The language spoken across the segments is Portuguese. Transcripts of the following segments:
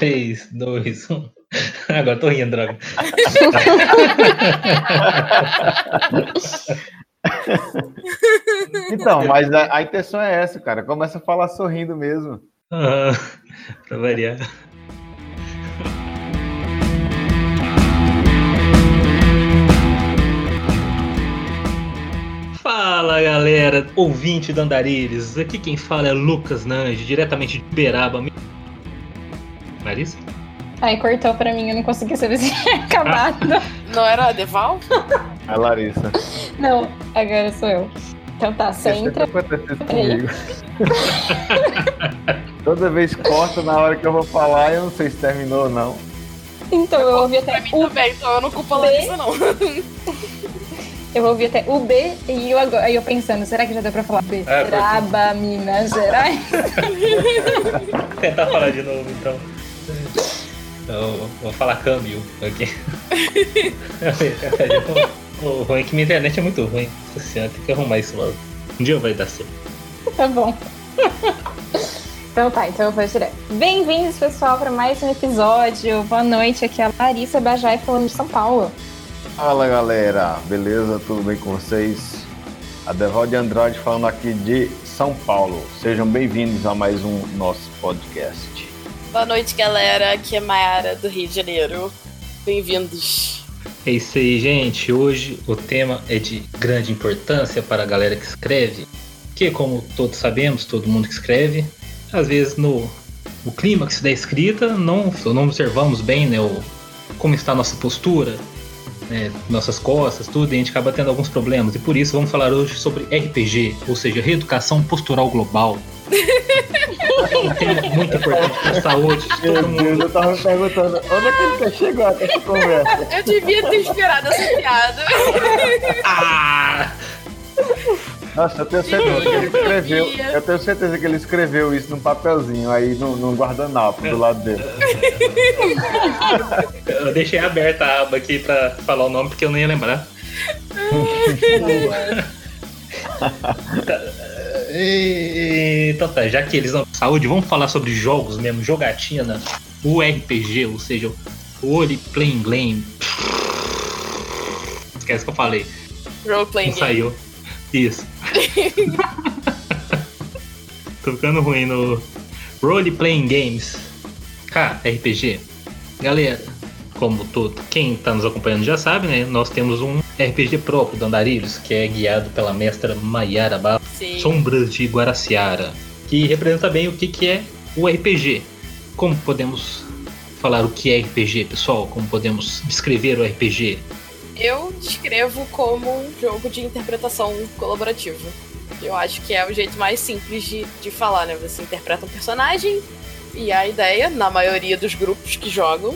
3, 2, 1. Agora tô rindo, droga. então, mas a, a, intenção é essa, cara. Começa a falar sorrindo mesmo. Ah, pra variar. Fala galera, ouvinte do Andarilhos, aqui quem fala é Lucas Nange, diretamente de Beraba. Larissa? Aí cortou pra mim, eu não consegui saber se tinha acabado. Não era a Deval? A Larissa. Não, agora sou eu. Então tá, você entra. comigo. Toda vez corta na hora que eu vou falar, eu não sei se terminou ou não. Então eu ouvi até o também, então eu não culpo a Larissa, não. Eu ouvi até o B e eu, agora, aí eu pensando, será que já deu pra falar B? É, Braba, Minas Gerais. Tentar falar de novo, então. Eu vou falar câmbio aqui. o ruim é que minha internet é muito ruim. Nossa tem que arrumar isso logo. Um dia vai dar certo. Tá bom. Então tá, então eu vou direto. Bem-vindos, pessoal, para mais um episódio. Boa noite, aqui é a Larissa Bajai falando de São Paulo. Fala galera, beleza? Tudo bem com vocês? A Devalde Andrade falando aqui de São Paulo. Sejam bem-vindos a mais um nosso podcast. Boa noite, galera. Aqui é Mayara do Rio de Janeiro. Bem-vindos. É isso aí, gente. Hoje o tema é de grande importância para a galera que escreve, que como todos sabemos, todo mundo que escreve, às vezes no, no clímax da escrita não, não observamos bem né, o, como está a nossa postura, né, nossas costas, tudo, e a gente acaba tendo alguns problemas. E por isso vamos falar hoje sobre RPG, ou seja, reeducação postural global. um tema muito importante para a saúde. Meu Deus, eu tava me perguntando onde é que ele chegou até essa conversa. Eu devia ter esperado essa piada. ah! Nossa, eu tenho certeza que ele escreveu. Eu tenho certeza que ele escreveu isso num papelzinho aí num, num guardanapo do lado dele. Eu deixei aberta a aba aqui pra falar o nome porque eu não ia lembrar. então tá, já que eles não saúde, vamos falar sobre jogos mesmo, jogatina, o RPG, ou seja, o Playing Game. Esquece que eu falei. Role Playing Game. Saiu. Isso. Tô ficando ruim no Role Playing Games. K, RPG. Galera, como todo, quem tá nos acompanhando já sabe, né? Nós temos um RPG próprio do Andarilhos, que é guiado pela mestra Maiara Baba, Sombras de Guaraciara, que representa bem o que, que é o RPG. Como podemos falar o que é RPG, pessoal? Como podemos descrever o RPG? Eu descrevo como um jogo de interpretação colaborativa. Eu acho que é o jeito mais simples de, de falar, né? Você interpreta um personagem e a ideia, na maioria dos grupos que jogam,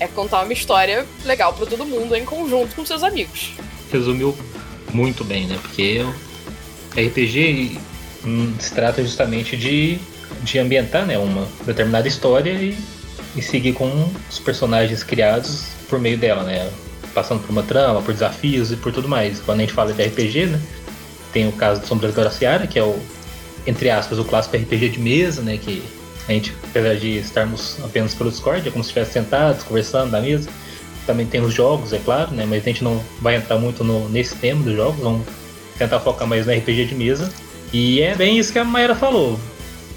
é contar uma história legal para todo mundo em conjunto com seus amigos. Resumiu muito bem, né? Porque RPG hum, se trata justamente de, de ambientar né, uma determinada história e, e seguir com os personagens criados por meio dela, né? passando por uma trama, por desafios e por tudo mais. Quando a gente fala de RPG, né? Tem o caso de Sombras da Seara, que é o, entre aspas, o clássico RPG de mesa, né? Que a gente, apesar de estarmos apenas pelo Discord, é como se estivesse sentados, conversando na mesa. Também tem os jogos, é claro, né? Mas a gente não vai entrar muito no, nesse tema dos jogos, vamos tentar focar mais no RPG de mesa. E é bem isso que a Mayra falou.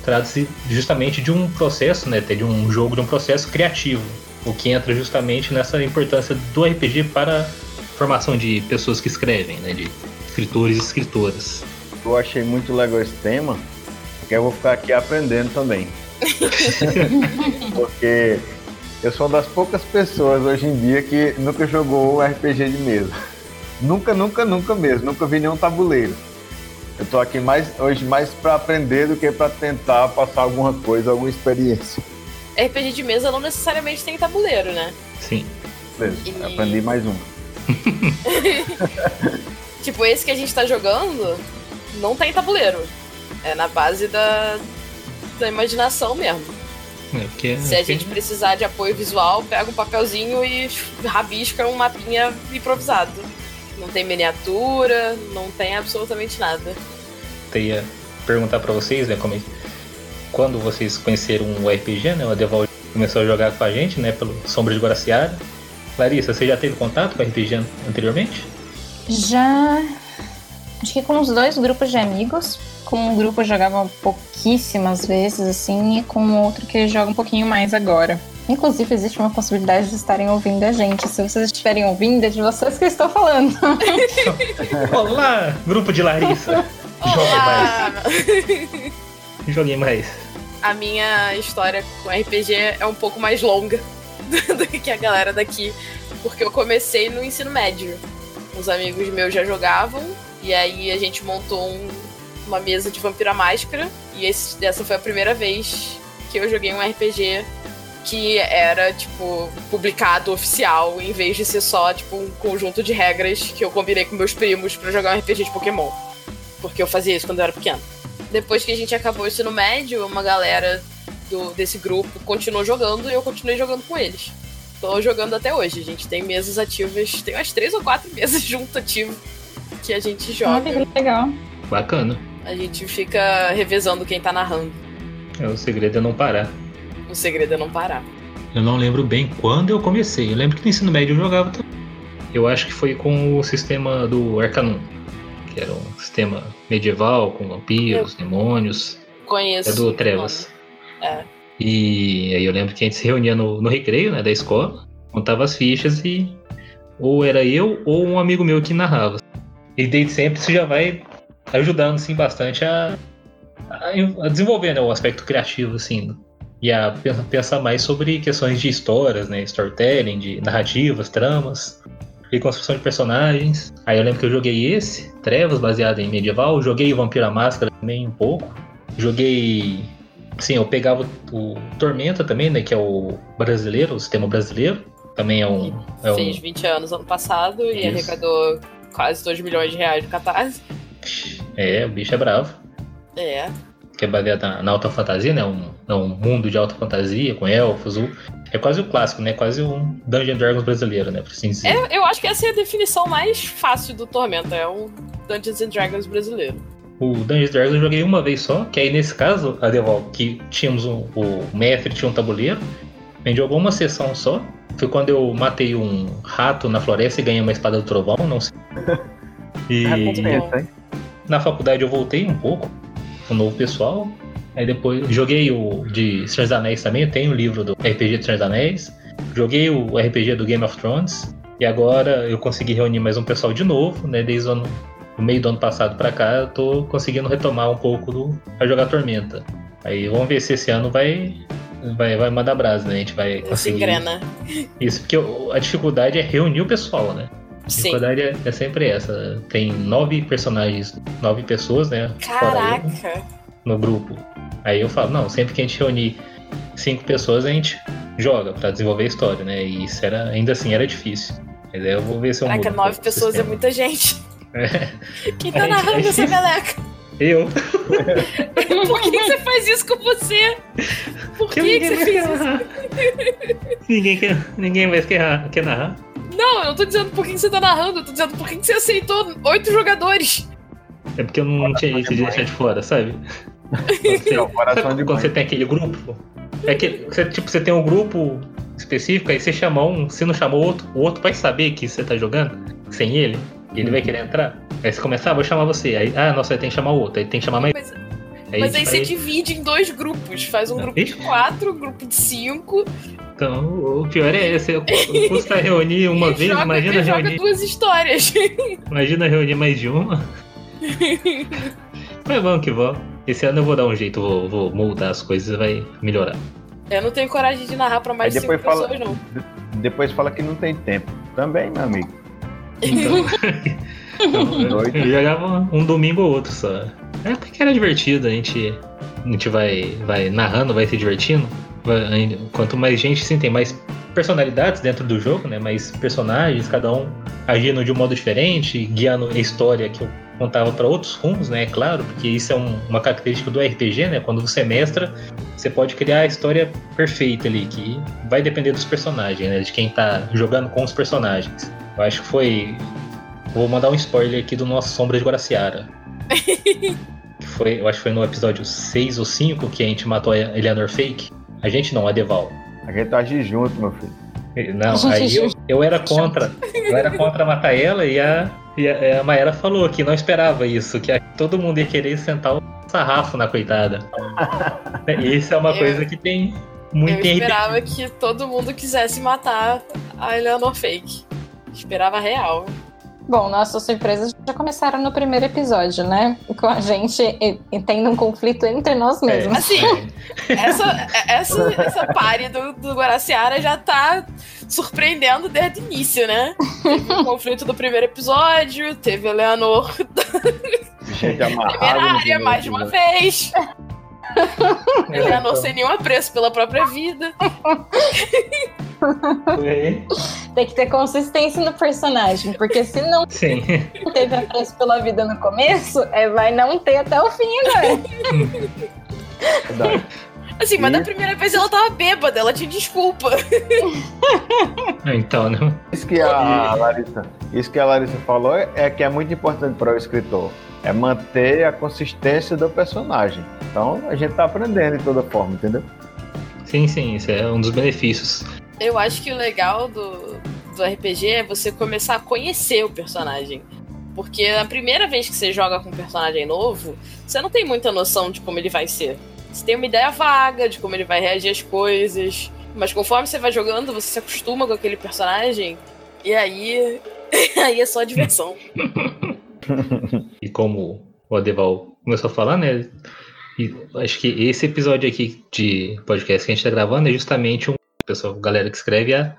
Trata-se justamente de um processo, né? De um jogo, de um processo criativo o que entra justamente nessa importância do RPG para a formação de pessoas que escrevem, né, de escritores e escritoras. Eu achei muito legal esse tema, porque eu vou ficar aqui aprendendo também. porque eu sou uma das poucas pessoas hoje em dia que nunca jogou um RPG de mesa. Nunca, nunca, nunca mesmo. Nunca vi nenhum tabuleiro. Eu tô aqui mais hoje mais para aprender do que para tentar passar alguma coisa, alguma experiência. RPG de mesa não necessariamente tem tabuleiro, né? Sim. Beleza, e... aprendi mais um. tipo, esse que a gente tá jogando não tem tabuleiro. É na base da, da imaginação mesmo. É, porque, Se a gente precisar de apoio visual, pega um papelzinho e rabisca um mapinha improvisado. Não tem miniatura, não tem absolutamente nada. Eu ia perguntar para vocês, né, como é quando vocês conheceram o RPG, né, o Devolve, começou a jogar com a gente, né, pelo Sombra de Guaraciara. Larissa, você já teve contato com RPG anteriormente? Já. Acho que com os dois grupos de amigos. Com um grupo eu jogava pouquíssimas vezes, assim, e com o outro que joga um pouquinho mais agora. Inclusive, existe uma possibilidade de estarem ouvindo a gente. Se vocês estiverem ouvindo, é de vocês que eu estou falando. Olá, grupo de Larissa. Jogue mais. Joguei mais. A minha história com RPG é um pouco mais longa do que a galera daqui. Porque eu comecei no ensino médio. Os amigos meus já jogavam. E aí a gente montou um, uma mesa de Vampira Máscara. E esse, essa foi a primeira vez que eu joguei um RPG que era, tipo, publicado oficial, em vez de ser só, tipo, um conjunto de regras que eu combinei com meus primos para jogar um RPG de Pokémon. Porque eu fazia isso quando eu era pequeno. Depois que a gente acabou o ensino médio, uma galera do, desse grupo continuou jogando e eu continuei jogando com eles. Tô jogando até hoje. A gente tem mesas ativas, tem umas três ou quatro mesas junto ativas que a gente joga. Olha que legal. Bacana. A gente fica revezando quem tá narrando. É, o segredo é não parar. O segredo é não parar. Eu não lembro bem quando eu comecei. Eu lembro que no ensino médio eu jogava também. Eu acho que foi com o sistema do Arcanum, que era um sistema medieval com vampiros, eu demônios. Conheço. É do Trevas. É. E aí eu lembro que a gente se reunia no, no recreio, né, da escola, contava as fichas e ou era eu ou um amigo meu que narrava. E desde sempre isso já vai ajudando assim bastante a, a, a desenvolver né, o aspecto criativo assim e a pensar mais sobre questões de histórias, né, storytelling, de narrativas, tramas e construção de personagens. Aí eu lembro que eu joguei esse, Trevas, baseado em medieval, joguei Vampira Máscara também um pouco, joguei Sim, eu pegava o Tormenta também, né? Que é o brasileiro, o sistema brasileiro. Também é um. É Fez um... 20 anos ano passado Isso. e arrecadou quase 2 milhões de reais no Catarse. É, o bicho é bravo. É. Que é baseado na, na alta fantasia, né? Um, um mundo de alta fantasia, com elfos. Um, é quase o clássico, né? Quase um Dungeon Dragons brasileiro, né? Por assim dizer. É, eu acho que essa é a definição mais fácil do Tormenta. É um Dungeons and Dragons brasileiro. O Dungeons Dragons eu joguei uma vez só, que aí nesse caso, a Deval, que tínhamos um, o mestre tinha um tabuleiro, a gente jogou uma sessão só. Foi quando eu matei um rato na floresta e ganhei uma espada do trovão, não sei. E na faculdade eu voltei um pouco com o novo pessoal. Aí depois joguei o de Senhor dos Anéis também, eu tenho o livro do RPG de Senhor dos Anéis. Joguei o RPG do Game of Thrones. E agora eu consegui reunir mais um pessoal de novo, né? Desde o ano no meio do ano passado para cá, eu tô conseguindo retomar um pouco do, a jogar Tormenta. Aí vamos ver se esse ano vai vai, vai mandar brasa, né? A gente vai conseguir. Se engrena. Isso, porque a dificuldade é reunir o pessoal, né? A dificuldade é, é, sempre essa. Tem nove personagens, nove pessoas, né? Caraca! no grupo. Aí eu falo, não, sempre que a gente reunir cinco pessoas, a gente joga para desenvolver a história, né? E isso era, ainda assim, era difícil. Mas aí eu vou ver se eu Caraca, nove pessoas é muita gente. É. Quem tá narrando essa meleca? Eu. Por que, que, você faz isso com você? Por que, que, que você fez isso? ninguém, quer, ninguém mais quer, quer narrar. Não, eu não tô dizendo por que você tá narrando, eu tô dizendo por que você aceitou oito jogadores. É porque eu não Coração tinha isso de deixar de fora, sabe? Você, sabe quando você tem aquele grupo? É que você, tipo, você tem um grupo específico, aí você chama um, se não chamou outro, o outro vai saber que você tá jogando sem ele. E ele vai querer entrar. Aí você começa, ah, vou chamar você. Aí, ah, nossa, aí tem que chamar o outro. Aí tem que chamar mais. Mas, aí, mas aí você divide em dois grupos. Faz um grupo de quatro, um grupo de cinco. Então, o pior é esse. Custa reunir uma vez, joga, imagina joga reunir. duas histórias. Imagina reunir mais de uma. Mas vamos que vamos. Esse ano eu vou dar um jeito, vou, vou moldar as coisas e vai melhorar. Eu não tenho coragem de narrar pra mais de cinco fala, pessoas, não. Depois fala que não tem tempo. Também, meu amigo. Então, então, eu jogava um domingo ou outro só. É porque era divertido, a gente, a gente vai, vai narrando, vai se divertindo. Vai, quanto mais gente, sim, tem mais personalidades dentro do jogo, né? Mais personagens, cada um agindo de um modo diferente, guiando a história que eu contava para outros rumos, né? É claro, porque isso é um, uma característica do RPG, né? Quando você mestra, você pode criar a história perfeita ali, que vai depender dos personagens, né? De quem tá jogando com os personagens. Eu acho que foi. Vou mandar um spoiler aqui do nosso Sombra de Guaraciara. foi, eu acho que foi no episódio 6 ou 5 que a gente matou a Eleanor Fake. A gente não, a Deval. A gente age junto, meu filho. Não, aí eu, eu era contra. Eu era contra matar ela e a, e a, a Maera falou que não esperava isso, que todo mundo ia querer sentar o sarrafo na coitada. Isso é uma Eu- coisa que tem muito Eu esperava que todo mundo quisesse matar a Eleanor Fake. Esperava real. Bom, nossas surpresas já começaram no primeiro episódio, né? Com a gente e- e tendo um conflito entre nós mesmos. Assim, Essa, essa, essa pare do, do Guaraciara já tá surpreendendo desde o início, né? Teve o conflito do primeiro episódio, teve a Eleanor Gente amarrada. temerária primeiro mais de uma episódio. Vez. Eleanor sem nenhum apreço pela própria vida. Tem que ter consistência no personagem, porque se não Sim. teve apreço pela vida no começo, é, vai não ter até o fim, né? Assim, mas E- da primeira vez ela tava bêbada, ela tinha desculpa. Então, né? Isso que a Larissa, isso que a Larissa falou é, é que é muito importante para o escritor. É manter a consistência do personagem. Então a gente tá aprendendo de toda forma, entendeu? Sim, sim, isso é um dos benefícios. Eu acho que o legal do, do RPG é você começar a conhecer o personagem. Porque a primeira vez que você joga com um personagem novo, você não tem muita noção de como ele vai ser. Você tem uma ideia vaga de como ele vai reagir às coisas. Mas conforme você vai jogando, você se acostuma com aquele personagem. E aí. aí é só diversão. E como o Adeval começou a falar, né? E acho que esse episódio aqui de podcast que a gente tá gravando é justamente um pessoal, galera que escreve a,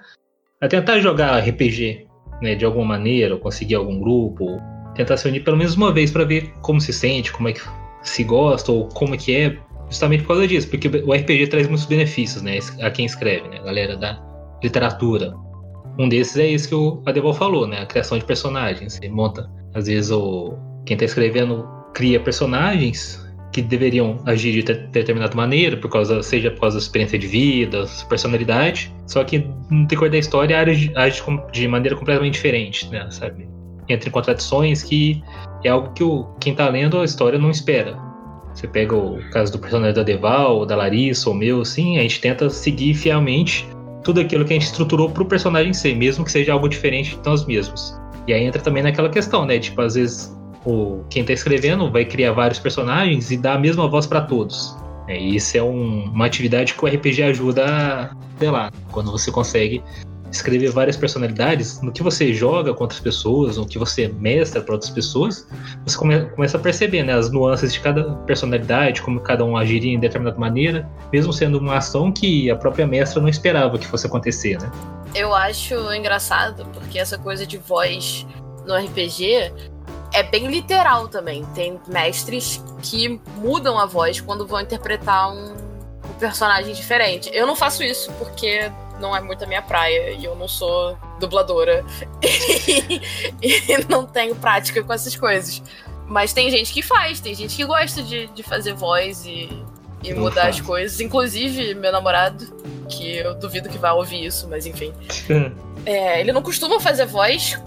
a tentar jogar RPG, né? De alguma maneira, ou conseguir algum grupo, tentar se unir pelo menos uma vez para ver como se sente, como é que se gosta, ou como é que é, justamente por causa disso, porque o RPG traz muitos benefícios, né? A quem escreve, né? A galera da literatura. Um desses é esse que o Adeval falou, né? A criação de personagens. Você monta às vezes o quem está escrevendo cria personagens que deveriam agir de de determinada maneira, por causa, seja por causa da experiência de vida, personalidade, só que no decorrer da história age, age de maneira completamente diferente, né, sabe? Entra em contradições que é algo que o, quem tá lendo a história não espera. Você pega o caso do personagem da Deval, da Larissa, ou meu, assim, a gente tenta seguir fielmente tudo aquilo que a gente estruturou pro personagem ser, mesmo que seja algo diferente de nós mesmos. E aí entra também naquela questão, né? Tipo, às vezes o, quem tá escrevendo vai criar vários personagens e dar a mesma voz para todos. É, e isso é um- uma atividade que o RPG ajuda a, sei lá, quando você consegue escrever várias personalidades, no que você joga com outras pessoas, no que você mestra para outras pessoas, você come- começa a perceber né, as nuances de cada personalidade, como cada um agiria em determinada maneira, mesmo sendo uma ação que a própria mestra não esperava que fosse acontecer, né? Eu acho engraçado, porque essa coisa de voz no RPG é bem literal também. Tem mestres que mudam a voz quando vão interpretar um, um personagem diferente. Eu não faço isso porque não é muito a minha praia e eu não sou dubladora e, não tenho prática com essas coisas. Mas tem gente que faz, tem gente que gosta de, de fazer voz e, e mudar as coisas. Inclusive, meu namorado, que eu duvido que vai ouvir isso, mas enfim. É, ele não costuma fazer voz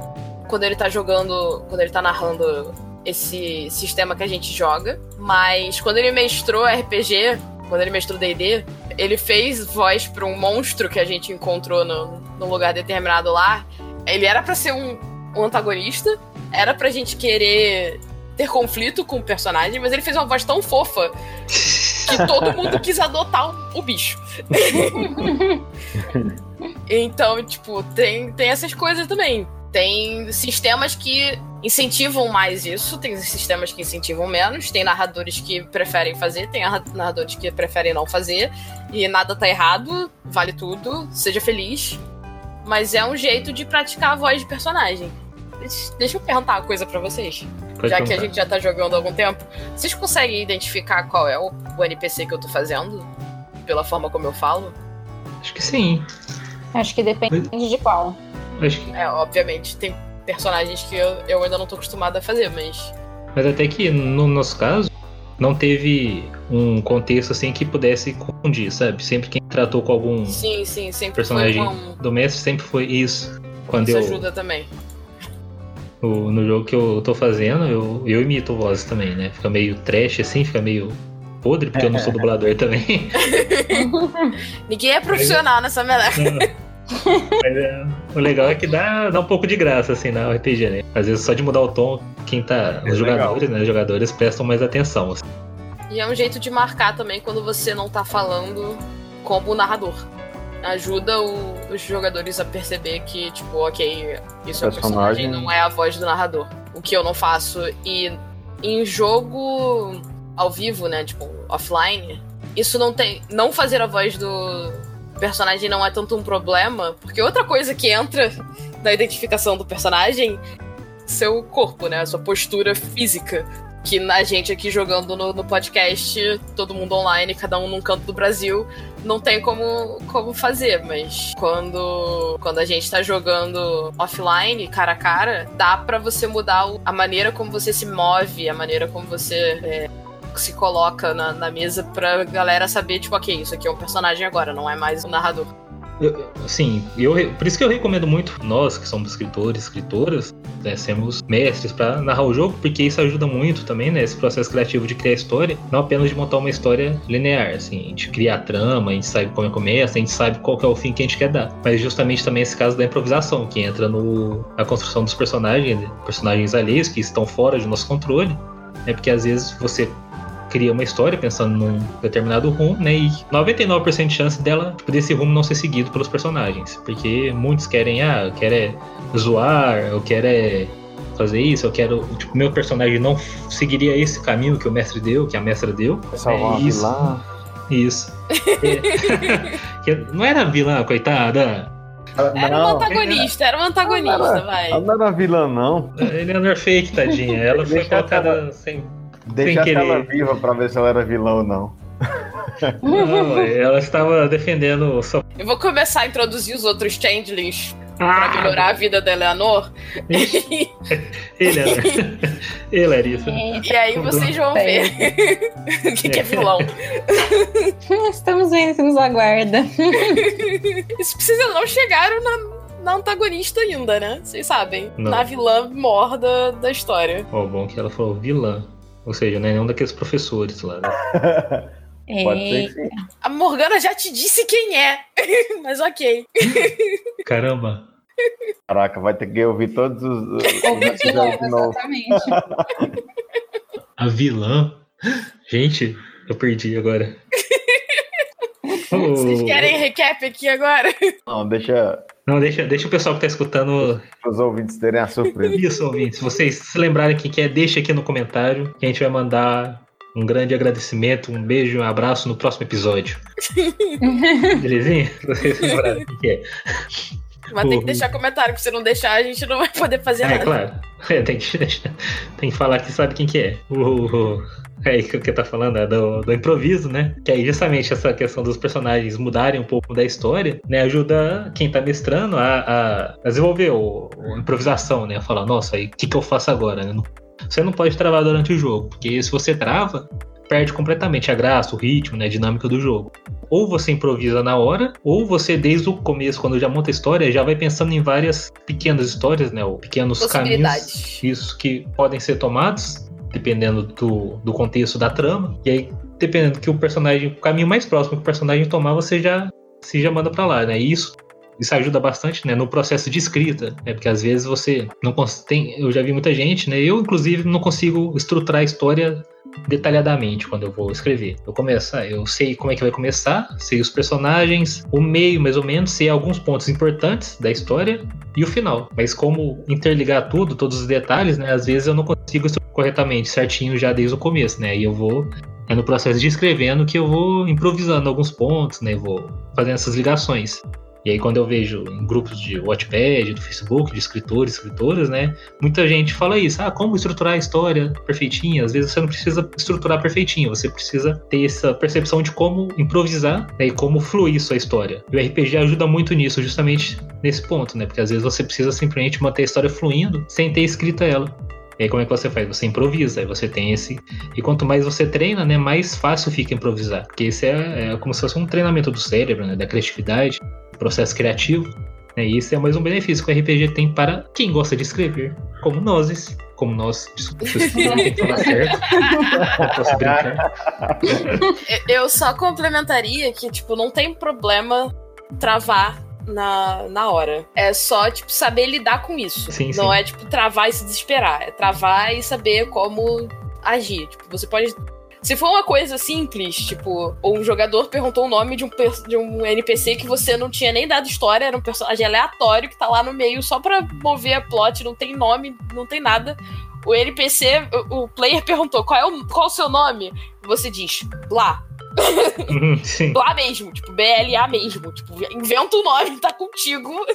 quando ele tá jogando, quando ele tá narrando esse sistema que a gente joga, mas quando ele mestrou RPG, quando ele mestrou D&D, ele fez voz pra um monstro que a gente encontrou no, num lugar determinado lá. Ele era pra ser um, um antagonista, era pra gente querer ter conflito com o personagem, mas ele fez uma voz tão fofa que todo mundo quis adotar o, o bicho. Então, tipo, tem, tem essas coisas também. Tem sistemas que incentivam mais isso, tem sistemas que incentivam menos, tem narradores que preferem fazer, tem narra- narradores que preferem não fazer, e nada tá errado, vale tudo, seja feliz. Mas é um jeito de praticar a voz de personagem. Deixa- eu perguntar uma coisa pra vocês. Pode já que a gente já tá jogando há algum tempo, vocês conseguem identificar qual é o, o NPC que eu tô fazendo? Pela forma como eu falo? Acho que sim. Acho que depende de qual. Acho que É, obviamente, tem personagens que eu, eu ainda não tô acostumada a fazer, mas. Mas até que no nosso caso, não teve um contexto assim que pudesse confundir, sabe? Sempre quem tratou com algum Sim, sim, sempre personagem foi um. do mestre sempre foi isso. Quando Isso eu, ajuda também. o- no jogo que eu tô fazendo, eu, eu imito vozes também, né? Fica meio trash assim, fica meio podre, porque eu não sou dublador também. Ninguém é profissional nessa merda. Mas é, o legal é que dá, dá um pouco de graça, assim, na RPG, né? Às vezes só de mudar o tom, quem tá. É os legal. jogadores, né? Os jogadores prestam mais atenção. assim. E é um jeito de marcar também quando você não tá falando como narrador. Ajuda o- os jogadores a perceber que, tipo, ok, isso é o Personagem- personagem, não é a voz do narrador. O que eu não faço. E em jogo ao vivo, né? Tipo, offline, isso não tem. Não fazer a voz do personagem não é tanto um problema, porque outra coisa que entra na identificação do personagem seu corpo, né? A sua postura física. Que a gente aqui jogando no, no podcast, todo mundo online, cada um num canto do Brasil, não tem como, como fazer. Mas quando, quando a gente tá jogando offline, cara a cara, dá pra você mudar a maneira como você se move, a maneira como você é, se coloca na, na mesa pra galera saber, tipo, ok, isso aqui é um personagem agora, não é mais um narrador. Eu, assim, eu, por isso que eu recomendo muito nós, que somos escritores, escritoras, né, sermos mestres para narrar o jogo, porque isso ajuda muito também, né, esse processo criativo de criar história, não apenas de montar uma história linear, assim, a gente cria a trama, a gente sabe como é começa, a gente sabe qual é o fim que a gente quer dar, mas justamente também esse caso da improvisação, que entra no, na construção dos personagens, né, personagens alheios que estão fora de nosso controle, né, porque às vezes você cria uma história pensando num determinado rumo, né? E 99% de chance dela, tipo, desse rumo não ser seguido pelos personagens. Porque muitos querem, ah, eu quero é zoar, eu quero é fazer isso, eu quero. Tipo, meu personagem não seguiria esse caminho que o mestre deu, que a mestra deu. Salvar uma isso. vilã. Isso. É. Não era vilã, coitada. Era um antagonista, era um antagonista, Ela- vai. ela não era vilã, não. Eleanor Fake, tadinha. Ela foi colocada sem. Deixa ela viva pra ver se ela era vilã ou não. Não, ela estava defendendo sua. Eu vou começar a introduzir os outros changelings Ah, pra melhorar a vida da Eleanor. Eleanor. Ei, Larissa. E aí vocês vão ver o que, que é vilão. Estamos vendo que nos aguarda. Isso precisa não chegaram na, na antagonista ainda, né? Vocês sabem. Não. Na vilã mor da, história. Ó, bom que ela falou vilã. Ou seja, não é nenhum daqueles professores lá. Né? Pode ser que sim. A Morgana já te disse quem é. Mas ok. Caramba. Caraca, vai ter que ouvir todos os, os Ouvi de novo, de novo. exatamente. A vilã? Gente, eu perdi agora. Vocês querem recap aqui agora? Não, deixa Não, deixa, deixa o pessoal que tá escutando os ouvintes terem a surpresa. isso, ouvintes. Se vocês se lembrarem quem que é, deixa aqui no comentário que a gente vai mandar um grande agradecimento, um beijo, um abraço no próximo episódio. Belezinha? Se vocês se lembrarem quem que é. Mas tem que deixar comentário, porque se não deixar, a gente não vai poder fazer É, nada. claro. É, tem, que, tem que falar que sabe quem que é. O, é o que tá falando, é do, do improviso, né? Que aí justamente essa questão dos personagens mudarem um pouco da história, né? Ajuda quem tá mestrando a, a- desenvolver o, a improvisação, né? A falar, nossa, aí o que, que eu faço agora? né? Você não pode travar durante o jogo, porque se você trava, perde completamente a graça, o ritmo, né? A dinâmica do jogo. Ou você improvisa na hora, ou você, desde o começo, quando já monta a história, já vai pensando em várias pequenas histórias, né? Ou pequenos caminhos isso que podem ser tomados, dependendo do, do contexto da trama. E aí, dependendo do que o personagem, o caminho mais próximo que o personagem tomar, você já se já manda pra lá, né? E isso isso ajuda bastante, né, no processo de escrita, né? Porque às vezes você não tem, eu já vi muita gente, né? Eu inclusive não consigo estruturar a história detalhadamente quando eu vou escrever. Eu começo, ah, eu sei como é que vai começar, sei os personagens, o meio mais ou menos, sei alguns pontos importantes da história e o final. Mas como interligar tudo, todos os detalhes, né? Às vezes eu não consigo estruturar corretamente, certinho já desde o começo, né? E eu vou é no processo de escrevendo que eu vou improvisando alguns pontos, né? Vou fazendo essas ligações. E aí quando eu vejo em grupos de Wattpad, do Facebook, de escritores, escritoras, né? Muita gente fala isso, ah, como estruturar a história perfeitinha? Às vezes você não precisa estruturar perfeitinho, você precisa ter essa percepção de como improvisar né, e como fluir sua história. E o RPG ajuda muito nisso, justamente nesse ponto, né? Porque às vezes você precisa simplesmente manter a história fluindo sem ter escrita ela. E aí como é que você faz? Você improvisa, aí você tem esse. E quanto mais você treina, né, mais fácil fica improvisar. Porque esse é, é como se fosse um treinamento do cérebro, né, da criatividade, processo criativo. Né, e isso é mais um benefício que o RPG tem para quem gosta de escrever, como nós. como nós. Desculpa, falar certo. Posso brincar. Eu só complementaria que, tipo, não tem problema travar na, na hora. É só, tipo, saber lidar com isso. Sim, não sim. é, tipo, travar e se desesperar. É travar e saber como agir. Tipo, você pode. Se for uma coisa simples, tipo, um jogador perguntou o nome de um, de um NPC que você não tinha nem dado história, era um personagem aleatório que tá lá no meio só pra mover a plot, não tem nome, não tem nada. O NPC, o, o player perguntou qual é o, qual é o seu nome? Você diz, Blá. Blá mesmo, tipo, BLA mesmo. Tipo, inventa um nome, tá contigo.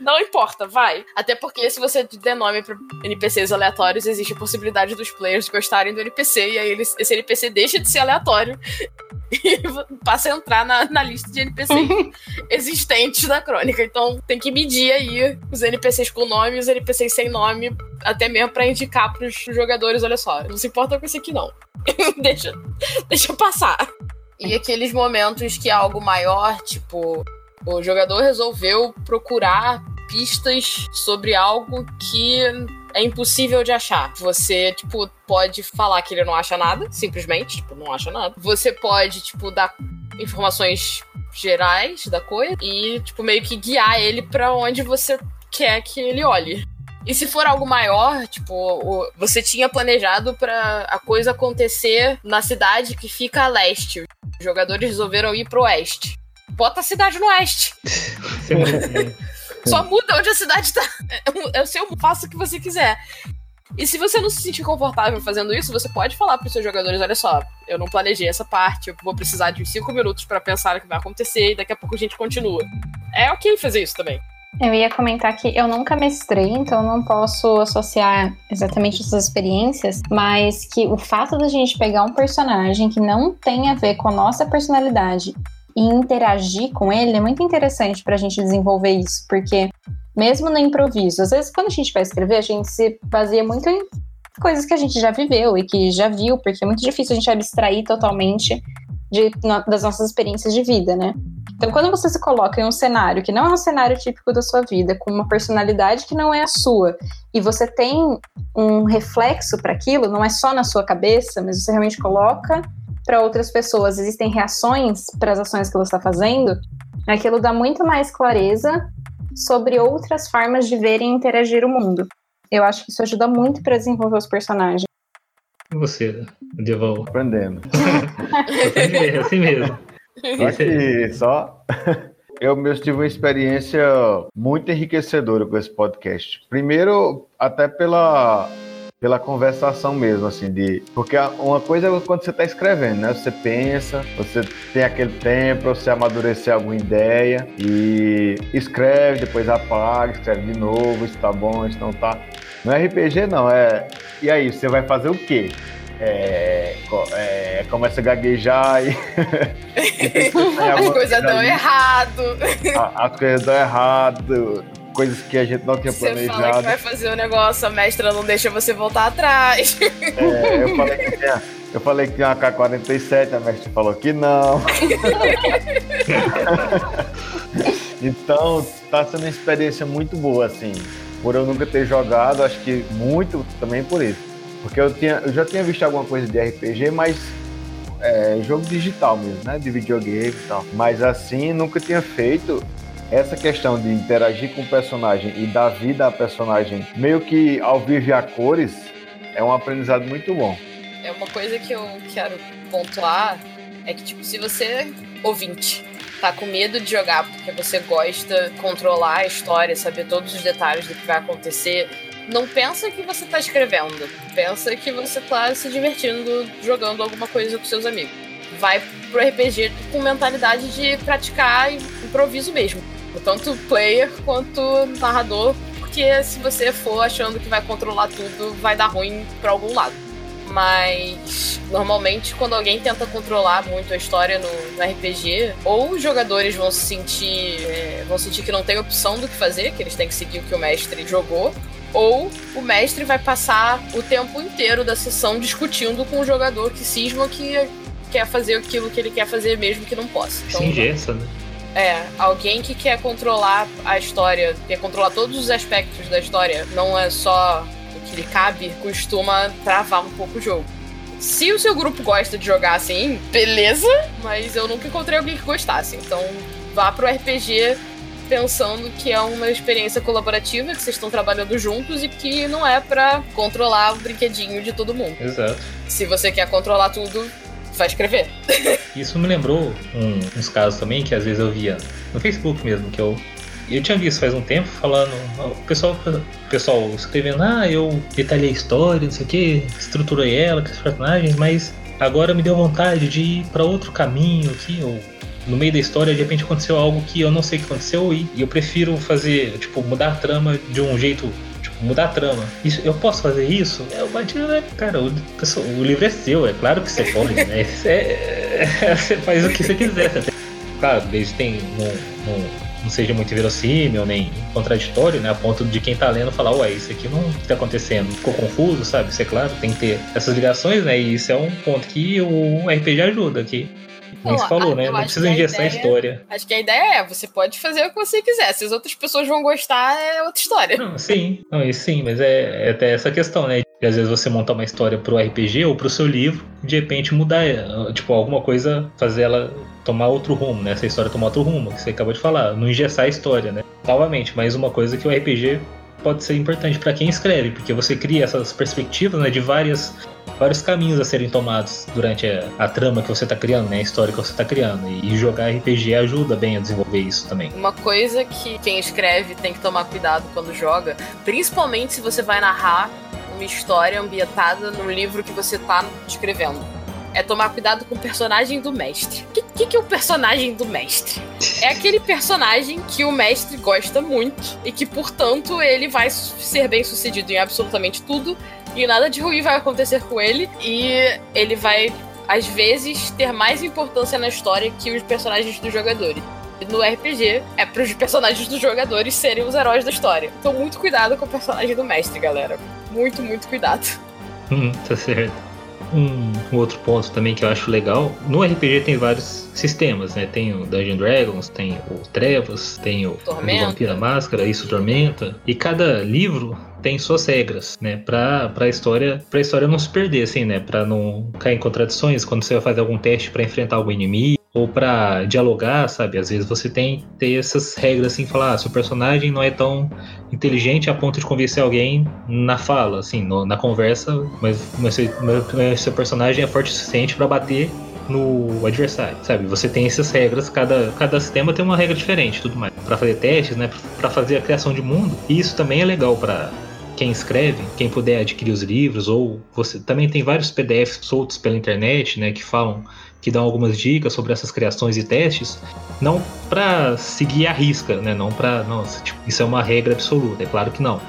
Não importa, vai. Até porque se você der nome pra NPCs aleatórios, existe a possibilidade dos players gostarem do NPC, e aí eles, esse NPC deixa de ser aleatório e passa a entrar na, na lista de NPCs existentes da crônica. Então tem que medir aí os NPCs com nome e os NPCs sem nome, até mesmo pra indicar pros jogadores, olha só, não se importa com esse aqui não. deixa, deixa passar. E aqueles momentos que é algo maior, tipo, o jogador resolveu procurar pistas sobre algo que é impossível de achar. Você, tipo, pode falar que ele não acha nada, simplesmente, tipo, não acha nada. Você pode, tipo, dar informações gerais da coisa e, tipo, meio que guiar ele pra onde você quer que ele olhe. E se for algo maior, tipo, você tinha planejado pra a coisa acontecer na cidade que fica a leste. Os jogadores resolveram ir pro oeste. Bota a cidade no oeste. Só muda onde a cidade tá. É o seu, faça o que você quiser. E se você não se sentir confortável fazendo isso, você pode falar pros seus jogadores: olha só, eu não planejei essa parte, eu vou precisar de uns 5 minutos pra pensar o que vai acontecer e daqui a pouco a gente continua. É ok fazer isso também. Eu ia comentar que eu nunca mestrei, então não posso associar exatamente essas experiências, mas que o fato da gente pegar um personagem que não tem a ver com a nossa personalidade e interagir com ele é muito interessante pra gente desenvolver isso, porque mesmo no improviso, às vezes quando a gente vai escrever, a gente se baseia muito em coisas que a gente já viveu e que já viu, porque é muito difícil a gente abstrair totalmente de- das nossas experiências de vida, né? Então, quando você se coloca em um cenário que não é um cenário típico da sua vida, com uma personalidade que não é a sua, e você tem um reflexo para aquilo, não é só na sua cabeça, mas você realmente coloca para outras pessoas, existem reações para as ações que você está fazendo, aquilo dá muito mais clareza sobre outras formas de ver e interagir o mundo. Eu acho que isso ajuda muito para desenvolver os personagens. E você, Deval? Aprendendo. Assim mesmo, assim mesmo. Só é- que só. Eu mesmo tive uma experiência muito enriquecedora com esse podcast. Primeiro, até pela, pela conversação mesmo, assim, de. Porque uma coisa é quando você está escrevendo, né? Você pensa, você tem aquele tempo pra você amadurecer alguma ideia e escreve, depois apaga, escreve de novo, isso tá bom, isso não tá. No RPG não, é. E aí, você vai fazer o quê? É, é, começa a gaguejar e. As coisas coisa dão errado. A- as coisas dão errado, coisas que a gente não tinha Você fala que planejado. vai fazer o negócio, a mestra não deixa você voltar atrás. É, eu, falei que tinha, eu falei que tinha uma K-47, a mestre falou que não. então, tá sendo uma experiência muito boa, assim. Por eu nunca ter jogado, acho que muito também por isso. Porque eu, tinha, eu já tinha visto alguma coisa de RPG, mas é, jogo digital mesmo, né? De videogame e tal. Mas assim, nunca tinha feito essa questão de interagir com o personagem e dar vida a personagem meio que ao vivo a cores é um aprendizado muito bom. É uma coisa que eu quero pontuar é que, tipo, se você, ouvinte, tá com medo de jogar porque você gosta de controlar a história, saber todos os detalhes do que vai acontecer, não pensa que você tá escrevendo. Pensa que você tá se divertindo jogando alguma coisa com seus amigos. Vai pro RPG com mentalidade de praticar improviso mesmo. Tanto player quanto narrador, porque se você for achando que vai controlar tudo, vai dar ruim pra algum lado. Mas normalmente quando alguém tenta controlar muito a história no, no RPG, ou os jogadores vão se sentir. é, vão sentir que não tem opção do que fazer, que eles têm que seguir o que o mestre jogou. Ou o mestre vai passar o tempo inteiro da sessão discutindo com o jogador que cisma que quer fazer aquilo que ele quer fazer mesmo que não possa. Então, ingessa, né? é, alguém que quer controlar a história, quer controlar todos os aspectos da história, não é só o que lhe cabe, costuma travar um pouco o jogo. Se o seu grupo gosta de jogar assim, beleza, mas eu nunca encontrei alguém que gostasse. Então vá pro RPG pensando que é uma experiência colaborativa, que vocês estão trabalhando juntos e que não é para controlar o brinquedinho de todo mundo. Exato. Se você quer controlar tudo, vai escrever. Isso me lembrou um, uns casos também que às vezes eu via no Facebook mesmo, que eu eu tinha visto faz um tempo falando, o pessoal, o pessoal escrevendo, ah, eu detalhei a história, não sei o que, estruturei ela com os personagens, mas agora me deu vontade de ir para outro caminho aqui, ou no meio da história de repente aconteceu algo que eu não sei o que aconteceu e, eu prefiro fazer, tipo, mudar a trama de um jeito tipo, mudar a trama. Isso, eu posso fazer isso? Eu bati, né? Cara, o, o, livro é seu, é claro que você pode, né? É, é, você faz o que você quiser. Você tem, claro, desde tem não, não, não, seja muito verossímil nem contraditório, né? A ponto de quem tá lendo falar, ué, isso aqui não tá acontecendo. Ficou confuso, sabe? Isso é claro, tem que ter essas ligações, né? E isso é um ponto que o RPG ajuda aqui. Como você falou, né? Não precisa engessar a, história. Acho que a ideia é, você pode fazer o que você quiser. Se as outras pessoas vão gostar, é outra história. Não, sim, não, sim, mas é, é até essa questão, né? De às vezes você montar uma história pro RPG ou pro seu livro, de repente mudar, tipo, alguma coisa, fazer ela tomar outro rumo, né? Essa história tomar outro rumo, que você acabou de falar, não engessar a história, né? Novamente, mais uma coisa que o RPG pode ser importante para quem escreve, porque você cria essas perspectivas né, de várias vários caminhos a serem tomados durante a, a trama que você está criando, né, a história que você está criando. E, jogar RPG ajuda bem a desenvolver isso também. Uma coisa que quem escreve tem que tomar cuidado quando joga, principalmente se você vai narrar uma história ambientada num livro que você está escrevendo. É tomar cuidado com o personagem do mestre. O que, que, que é o personagem do mestre? É aquele personagem que o mestre gosta muito e que, portanto, ele vai ser bem sucedido em absolutamente tudo, e nada de ruim vai acontecer com ele e ele vai às vezes ter mais importância na história que os personagens dos jogadores. No RPG é para os personagens dos jogadores serem os heróis da história. Então muito cuidado com o personagem do mestre, galera. Muito, muito cuidado. Hum, tá certo. Um, um, outro ponto também que eu acho legal, no RPG tem vários sistemas, né? Tem o Dungeon Dragons, tem o Trevas, tem o, o Vampira Máscara, isso Tormenta. E cada livro tem suas regras, né? Pra, pra, história, pra história não se perder, assim, né? Pra não cair em contradições quando você vai fazer algum teste para enfrentar algum inimigo ou para dialogar, sabe? Às vezes você tem ter essas regras assim, falar, ah, seu personagem não é tão inteligente a ponto de convencer alguém na fala, assim, no, na conversa, mas, mas, mas seu personagem é forte o suficiente para bater no adversário, sabe? Você tem essas regras, cada, cada sistema tem uma regra diferente, tudo mais. Para fazer testes, né? Para fazer a criação de mundo. E isso também é legal para quem escreve, quem puder adquirir os livros, ou você também tem vários PDFs soltos pela internet, né, que falam, que dão algumas dicas sobre essas criações e testes, não para seguir a risca, né, não para, nossa, tipo, isso é uma regra absoluta, é claro que não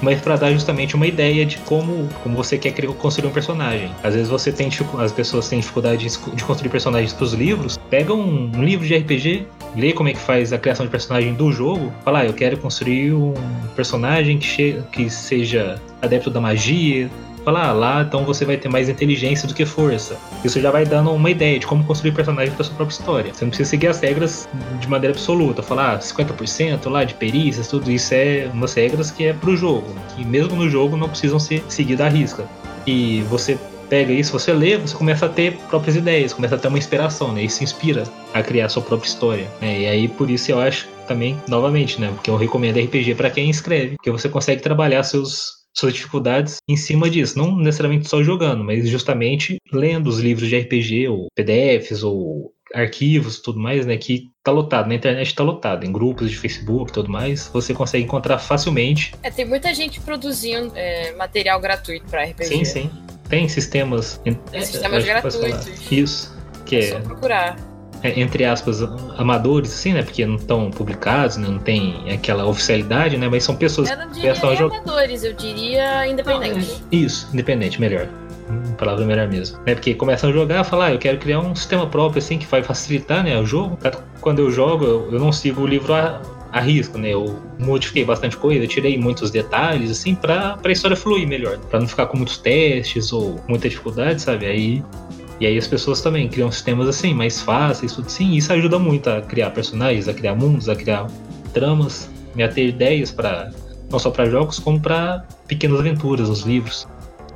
mas para dar justamente uma ideia de como, como você quer construir um personagem. Às vezes você tem as pessoas têm dificuldade de, construir personagens para os livros, pega um, livro de RPG, lê como é que faz a criação de personagem do jogo, fala, ah, eu quero construir um personagem que, que seja adepto da magia, falar, ah, lá então você vai ter mais inteligência do que força. Isso já vai dando uma ideia de como construir personagem para sua própria história. Você não precisa seguir as regras de maneira absoluta, falar ah, 50% lá de perícias, tudo isso é umas regras que é pro jogo, que mesmo no jogo não precisam ser seguidas à risca. E você pega isso, você lê, você começa a ter próprias ideias, começa a ter uma inspiração, né? E se inspira a criar sua própria história. Né? E aí por isso eu acho também, novamente, né? Porque eu recomendo RPG para quem escreve, porque você consegue trabalhar seus suas dificuldades em cima disso. Não necessariamente só jogando, mas justamente lendo os livros de RPG, ou PDFs, ou arquivos tudo mais, né? Que tá lotado, na internet tá lotado, em grupos de Facebook tudo mais, você consegue encontrar facilmente. É, tem muita gente produzindo é, material gratuito para RPG. Sim, sim. Tem sistemas. Tem sistemas gratuitos. Isso. Que é, é só procurar. É, entre aspas, amadores, assim, né? Porque não estão publicados, né? não tem aquela oficialidade, né? Mas são pessoas que estão amadores, eu diria independente. Ah, isso, independente, melhor. Hum, palavra melhor mesmo. Né? Porque começam a jogar, falar, ah, eu quero criar um sistema próprio, assim, que vai facilitar, né, o jogo. Quando eu jogo, eu, não sigo o livro a, a risco, né? Eu modifiquei bastante coisa, tirei muitos detalhes, assim, pra, pra história fluir melhor. para não ficar com muitos testes ou muita dificuldade, sabe? Aí e aí as pessoas também criam sistemas assim, mais fáceis, tudo sim. Isso ajuda muito a criar personagens, a criar mundos, a criar tramas, a ter ideias para não só para jogos, como para pequenas aventuras, os livros.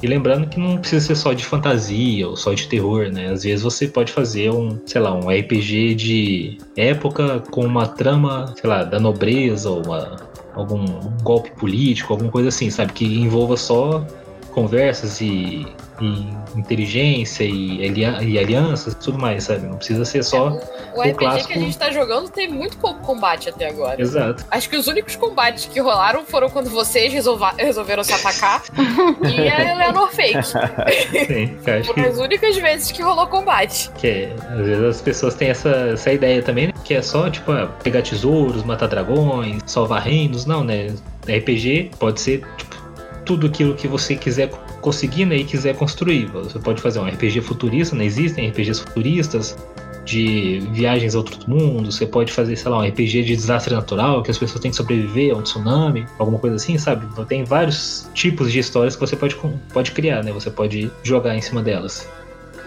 E lembrando que não precisa ser só de fantasia ou só de terror, né? Às vezes você pode fazer um, sei lá, um RPG de época com uma trama, sei lá, da nobreza ou uma, algum golpe político, alguma coisa assim, sabe? Que envolva só conversas e e inteligência e, e alianças tudo mais, sabe? Não precisa ser só. É, o, o RPG clássico... que a gente tá jogando tem muito pouco combate até agora. Exato. Acho que os únicos combates que rolaram foram quando vocês resolveram se atacar e a Eleanor fake. Sim, acho Foram que... as únicas vezes que rolou combate. Que é, às vezes as pessoas têm essa, essa ideia também, né? Que é só, tipo, ah, pegar tesouros, matar dragões, salvar reinos. Não, né? RPG pode ser, tipo, tudo aquilo que você quiser conseguir né, e quiser construir. Você pode fazer um RPG futurista, né? existem RPGs futuristas de viagens a outros mundos, você pode fazer, sei lá, um RPG de desastre natural, que as pessoas têm que sobreviver a um tsunami, alguma coisa assim, sabe? Tem vários tipos de histórias que você pode, pode criar, né? Você pode jogar em cima delas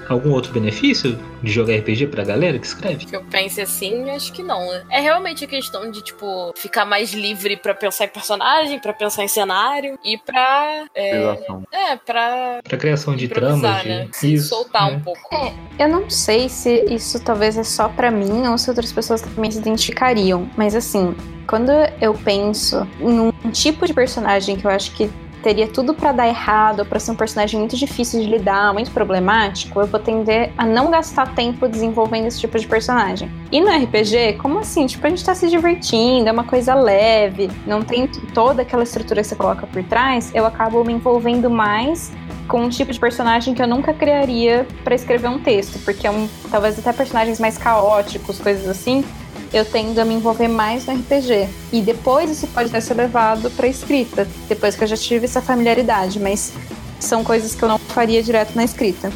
algum outro benefício de jogar RPG pra galera que escreve? Que eu pense assim, acho que não. Né? É realmente a questão de, tipo, ficar mais livre para pensar em personagem, para pensar em cenário e pra. É, é pra. Pra criação de trama, né? Se soltar um pouco. É, eu não sei se isso talvez é só para mim ou se outras pessoas também se identificariam, mas assim, quando eu penso em um tipo de personagem que eu acho que teria tudo para dar errado, para ser um personagem muito difícil de lidar, muito problemático, eu vou tender a não gastar tempo desenvolvendo esse tipo de personagem. E no RPG, como assim? Tipo, a gente tá se divertindo, é uma coisa leve, não tem toda aquela estrutura que você coloca por trás, eu acabo me envolvendo mais com um tipo de personagem que eu nunca criaria para escrever um texto, porque é um, talvez até personagens mais caóticos, coisas assim, eu tendo a me envolver mais no RPG. E depois isso pode ter ser levado para escrita, depois que eu já tive essa familiaridade, mas são coisas que eu não faria direto na escrita.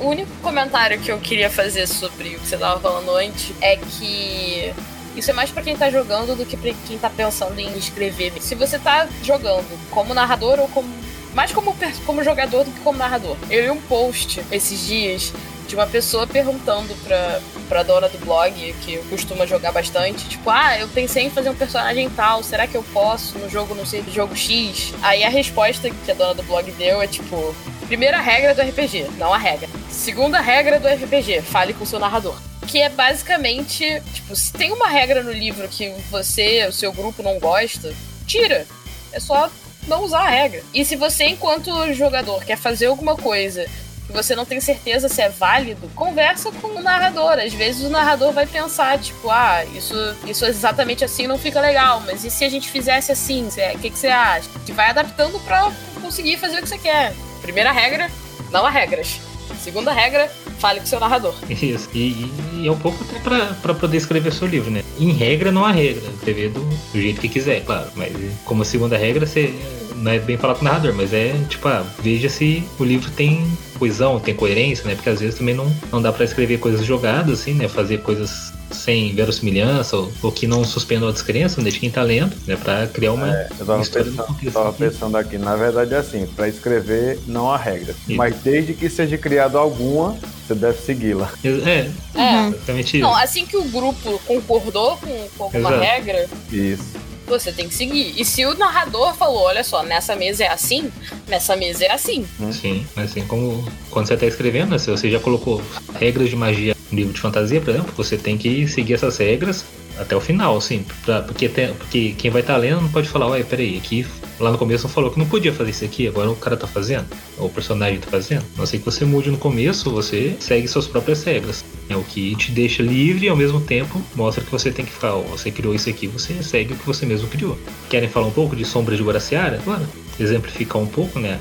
O único comentário que eu queria fazer sobre o que você estava falando antes é que isso é mais para quem tá jogando do que para quem tá pensando em escrever. Se você tá jogando como narrador ou como mais como, como jogador do que como narrador. Eu li um post esses dias de uma pessoa perguntando pra, pra dona do blog, que costuma jogar bastante, tipo, ah, eu pensei em fazer um personagem tal, será que eu posso no jogo, não sei, do jogo X? Aí a resposta que a dona do blog deu é tipo, primeira regra do RPG, não a regra. Segunda regra do RPG, fale com seu narrador. Que é basicamente, tipo, se tem uma regra no livro que você, o seu grupo não gosta, tira. É só não usar a regra. E se você, enquanto jogador, quer fazer alguma coisa você não tem certeza se é válido, conversa com o narrador. Às vezes o narrador vai pensar, tipo, ah, isso, isso exatamente assim não fica legal, mas e se a gente fizesse assim? O que, que você acha? Que vai adaptando pra conseguir fazer o que você quer. Primeira regra, não há regras. Segunda regra, fale com seu narrador. Isso, e, e é um pouco até pra, pra poder escrever seu livro, né? Em regra, não há regra. Escrever do, do jeito que quiser, claro. Mas como segunda regra, você não é bem falar com o narrador, mas é tipo, ah, veja se o livro tem coesão, tem coerência, né? Porque às vezes também não, não dá para escrever coisas jogadas, assim, né? Fazer coisas sem verossimilhança ou, ou que não suspendam a descrença né, de quem tá lendo, né? Pra criar uma, é, eu tava história pensando, eu tava pensando aqui, na verdade é assim, para escrever não há regra. Isso. Mas desde que seja criado alguma, você deve segui-la. É, é, exatamente isso. Não, assim que o grupo concordou com, com alguma Exato. regra. Isso você tem que seguir. E se o narrador falou, olha só, nessa mesa é assim, nessa mesa é assim. Sim, assim como quando você está escrevendo, né, se você já colocou regras de magia no livro de fantasia, por exemplo, você tem que seguir essas regras até o final, assim, pra, porque, tem, porque quem vai estar tá lendo não pode falar, ué, peraí, aqui lá no começo falou que não podia fazer isso aqui, agora o cara tá fazendo, ou o personagem tá fazendo. Não sei que você mude no começo, você segue suas próprias regras. É o que te deixa livre e ao mesmo tempo mostra que você tem que ficar, você criou isso aqui, você segue o que você mesmo criou. Querem falar um pouco de Sombra de Guaraciara? Claro. Exemplificar um pouco, né?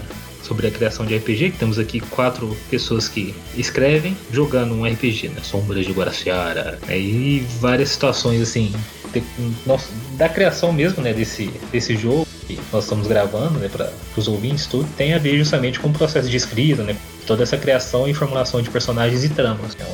Sobre a criação de RPG, temos aqui quatro pessoas que escrevem jogando um RPG, né? Sombras de Guaraciara, né? e várias situações assim, de, nossa, da criação mesmo, né, desse, desse jogo que nós estamos gravando, né, para os ouvintes, tudo tem a ver justamente com o processo de escrita, né? Toda essa criação e formulação de personagens e tramas. Né?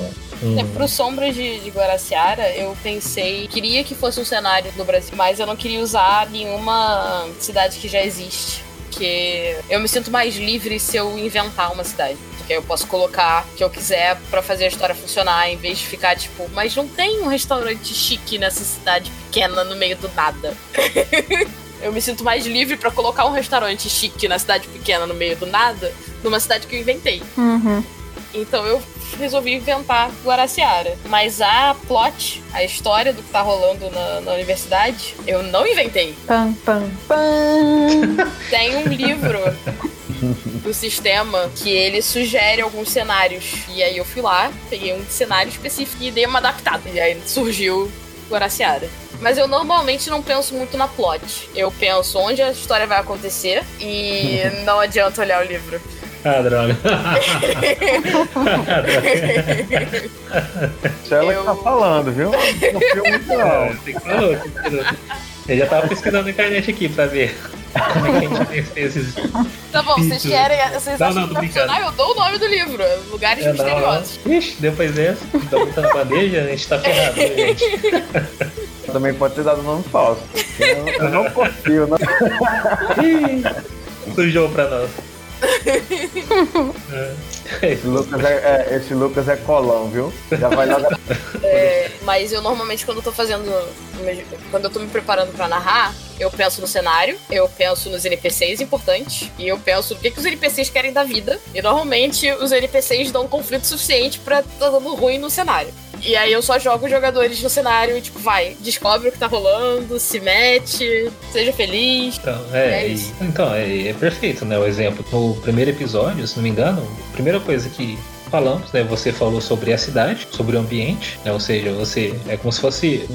Um... É, pro Sombras de, de Guaraciara, eu pensei, queria que fosse um cenário no Brasil, mas eu não queria usar nenhuma cidade que já existe porque eu me sinto mais livre se eu inventar uma cidade. Porque eu posso colocar o que eu quiser para fazer a história funcionar, em vez de ficar tipo, mas não tem um restaurante chique nessa cidade pequena no meio do nada. Eu me sinto mais livre para colocar um restaurante chique na cidade pequena, no meio do nada, numa cidade que eu inventei. Uhum. Então eu resolvi inventar Guaraciara. Mas a plot, a história do que tá rolando na, na universidade, eu não inventei. Pam, pam, pam. Tem um livro do sistema que ele sugere alguns cenários. E aí eu fui lá, peguei um cenário específico e dei uma adaptada. E aí surgiu Guaraciara. Mas eu normalmente não penso muito na plot. Eu penso onde a história vai acontecer e não adianta olhar o livro. Ah, droga. Isso é ela Eu- que tá falando, viu? Não confio muito não. Tem que falar, tem que falar. Eu já tava pesquisando na internet aqui pra ver como é que a gente vence esses. Tá bom, vocês querem. Vocês Não, acham não, que funcionar? Eu dou o nome do livro. Lugares É, Misteriosos. não. Ixi, depois dessa, dá muita na bandeja, a gente tá ferrado, né, gente. Também pode ter dado nome falso. Eu, eu não confio, não. Ih, Sujou pra nós. É. Esse Lucas é, é- esse Lucas é colão, viu? Já vai logo. É, mas eu normalmente, quando eu tô fazendo. Quando eu tô me preparando pra narrar, eu penso no cenário, eu penso nos NPCs importantes, e eu penso no que, que os NPCs querem da vida. E normalmente os NPCs dão um conflito suficiente pra tá dando ruim no cenário. E aí eu só jogo os jogadores no cenário e, tipo, vai, descobre o que tá rolando, se mete, seja feliz. Então, é, É então é, é perfeito, né? O exemplo. No primeiro episódio, se não me engano, a primeira coisa que falamos, né? Você falou sobre a cidade, sobre o ambiente, né? Ou seja, você é como se fosse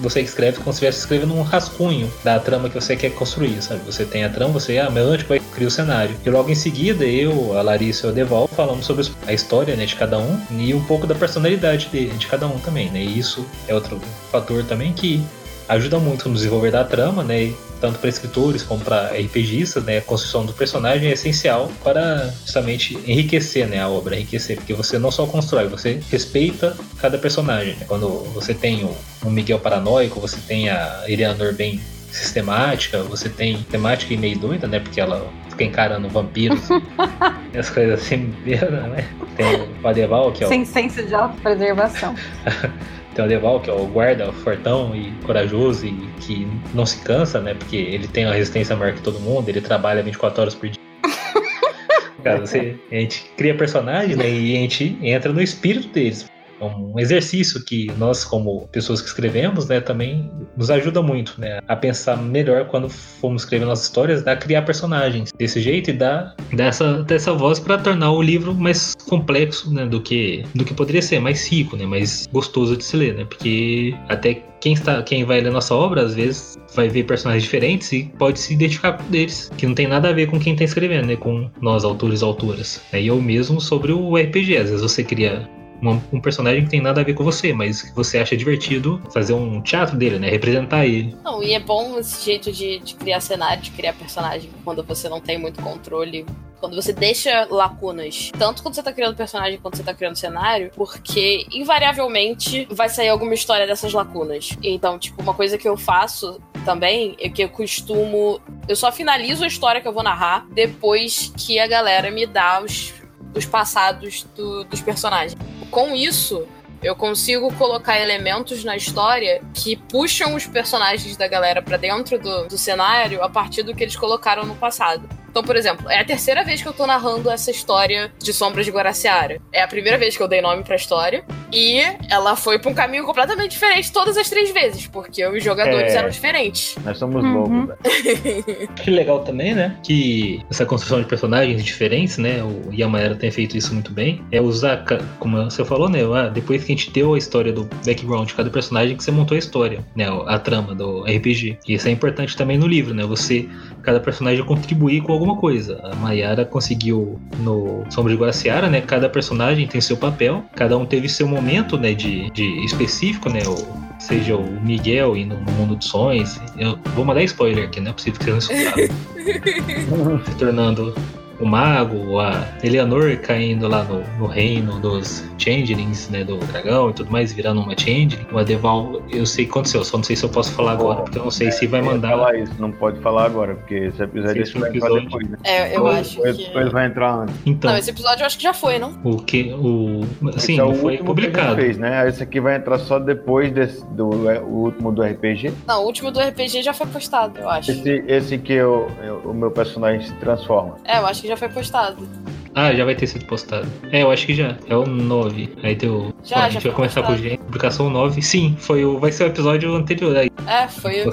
você, escreve como se estivesse escrevendo um rascunho da trama que você quer construir, sabe? Você tem a trama, você, ah, onde vai criar o cenário? E logo em seguida, eu, a Larissa e o Deval falamos sobre a história, né, de cada um e um pouco da personalidade de, de cada um também, né? E isso é outro fator também que ajuda muito no desenvolver da trama, né? Tanto para escritores como para RPGistas, né? A construção do personagem é essencial para justamente enriquecer, né, a obra, enriquecer, porque você não só constrói, você respeita cada personagem. né? Quando você tem o, o Miguel paranoico, você tem a Eleanor bem sistemática, você tem temática e meio doida, né? Porque ela fica encarando vampiros as coisas assim, né? Tem o Adeval, que é o Sem senso de autopreservação. tem o Deval, que é o guarda fortão e corajoso e que não se cansa, né? Porque ele tem uma resistência maior que todo mundo, ele trabalha 24 horas por dia. Cara, você, a gente cria personagem, né? E a gente entra no espírito deles. É um exercício que nós, como pessoas que escrevemos, né, também nos ajuda muito, né, a pensar melhor quando formos escrever nossas histórias, a criar personagens desse jeito e dar dessa, dessa voz para tornar o livro mais complexo, né, do que do que poderia ser, mais rico, né, mais gostoso de se ler, né, porque até quem está, quem vai ler nossa obra às vezes vai ver personagens diferentes e pode se identificar com deles, que não tem nada a ver com quem está escrevendo, né, com nós autores e autoras. E eu mesmo sobre o RPG, às vezes você cria uma- um personagem que tem nada a ver com você, mas que você acha divertido fazer um teatro dele, né? Representar ele. Não, e é bom esse jeito de, de criar cenário, de criar personagem, quando você não tem muito controle. Quando você deixa lacunas, tanto quando você tá criando personagem quanto você tá criando cenário, porque invariavelmente vai sair alguma história dessas lacunas. Então, tipo, uma coisa que eu faço também é que eu costumo. Eu só finalizo a história que eu vou narrar depois que a galera me dá os, os passados do- dos personagens. Com isso, eu consigo colocar elementos na história que puxam os personagens da galera pra dentro do, do cenário a partir do que eles colocaram no passado. Então, por exemplo, é a terceira vez que eu tô narrando essa história de Sombras de Guaraciara. É a primeira vez que eu dei nome pra história. E ela foi pra um caminho completamente diferente todas as três vezes, porque os jogadores É. eram diferentes. Nós somos Uhum. loucos, velho. Que legal também, né? Que essa construção de personagens diferentes, né? O Yamaera tem feito isso muito bem. É usar, como você falou, né? Ah, depois que a gente deu a história do background de cada personagem, que você montou a história, né? A trama do RPG. E isso é importante também no livro, né? Você, cada personagem contribuir com alguma coisa. A Mayara conseguiu no Sombra de Guaraciara, né? Cada personagem tem seu papel, cada um teve seu momento, né? De, de específico, né? O, seja o Miguel indo no mundo dos sonhos. Eu vou mandar spoiler aqui, não é possível que vocês não escutaram. se tornando o mago, a Eleanor caindo lá no, no reino dos changelings, né, do dragão e tudo mais, virando uma changeling. O Adeval, eu sei o que aconteceu, só não sei se eu posso falar agora, porque eu não sei é, se vai mandar. falar isso, não pode falar agora, porque esse episódio, Esse vai episódio- depois, né? É, eu Depois- acho depois, que. depois vai entrar antes. Então, Não, esse episódio eu acho que já foi, não? o que o sim, é o não foi último que publicado. Fez, né? Esse aqui vai entrar só depois desse, do é, o último do RPG. Não, o último do RPG já foi postado, eu acho. Esse, esse que eu, eu- o meu personagem se transforma. É, eu acho que já foi postado. Ah, já vai ter sido postado. É, eu acho que já. É o 9. Aí deu. Já, Ó, a gente vai começar com o postado. Publicação 9. Sim, foi o. Vai ser o episódio anterior aí. É, foi,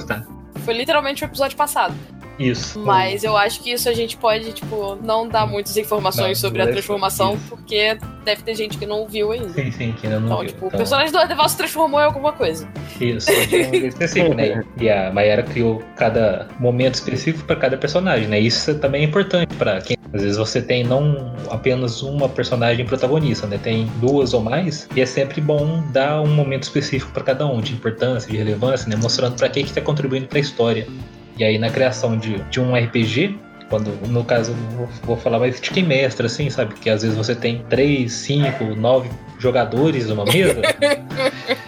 foi literalmente o episódio passado. Isso. Mas eu acho que isso a gente pode, tipo, não dar muitas informações Não, sobre a isso. transformação, porque deve ter gente que não viu ainda. Sim, sim, que ainda não Então, viu. tipo, o Então, personagem do Adeval se transformou em alguma coisa. Isso, específico, né? E a Mayara criou cada momento específico para cada personagem, né? Isso também é importante para quem. Às vezes você tem não apenas uma personagem protagonista, né? Tem duas ou mais, e é sempre bom dar um momento específico para cada um, de importância, de relevância, né? Mostrando para que que tá contribuindo para a história. E aí na criação de, de um RPG, quando no caso vou, vou falar mais de quem mestra, assim, sabe? Que às vezes você tem três, cinco, nove jogadores numa mesa.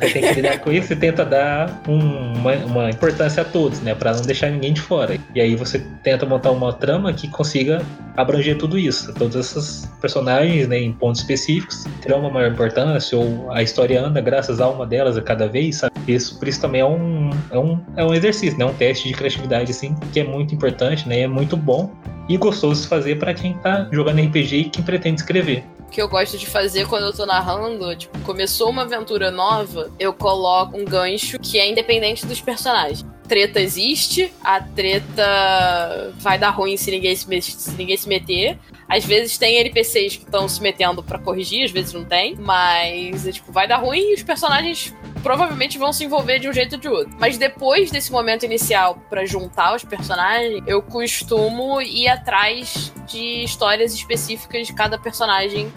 E tem que lidar com isso e tenta dar um- uma, uma importância a todos, né? Pra não deixar ninguém de fora. E aí você tenta montar uma trama que consiga abranger tudo isso. Todos esses personagens, né, em pontos específicos, terão uma maior importância, ou a história anda graças a uma delas a cada vez, sabe? Isso, por isso também é um, é um, é um exercício, né? Um teste de criatividade, assim, que é muito importante, né? É muito bom e gostoso de fazer pra quem tá jogando RPG e quem pretende escrever. Que eu gosto de fazer quando eu tô narrando, tipo, começou uma aventura nova, eu coloco um gancho que é independente dos personagens. Treta existe, a treta vai dar ruim se ninguém se, se ninguém se meter. Às vezes tem NPCs que estão se metendo pra corrigir, às vezes não tem. Mas, é, tipo, vai dar ruim e os personagens provavelmente vão se envolver de um jeito ou de outro. Mas depois desse momento inicial pra juntar os personagens, eu costumo ir atrás de histórias específicas de cada personagem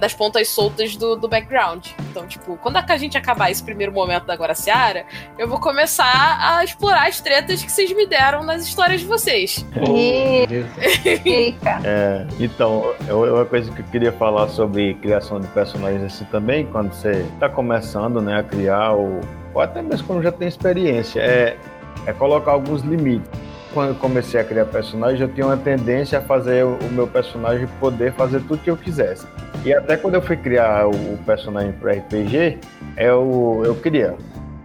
das pontas soltas do, do background. Então, tipo, quando a gente acabar esse primeiro momento da Guaraciara, eu vou começar a explorar as tretas que vocês me deram nas histórias de vocês. É, então, eu- uma coisa que eu queria falar sobre criação de personagens assim também, quando você está começando né, a criar, ou, até mesmo quando já tem experiência, é, é colocar alguns limites. Quando eu comecei a criar personagens, eu tinha uma tendência a fazer o, meu personagem poder fazer tudo que eu quisesse. E até quando eu fui criar o, personagem para RPG, eu, eu queria.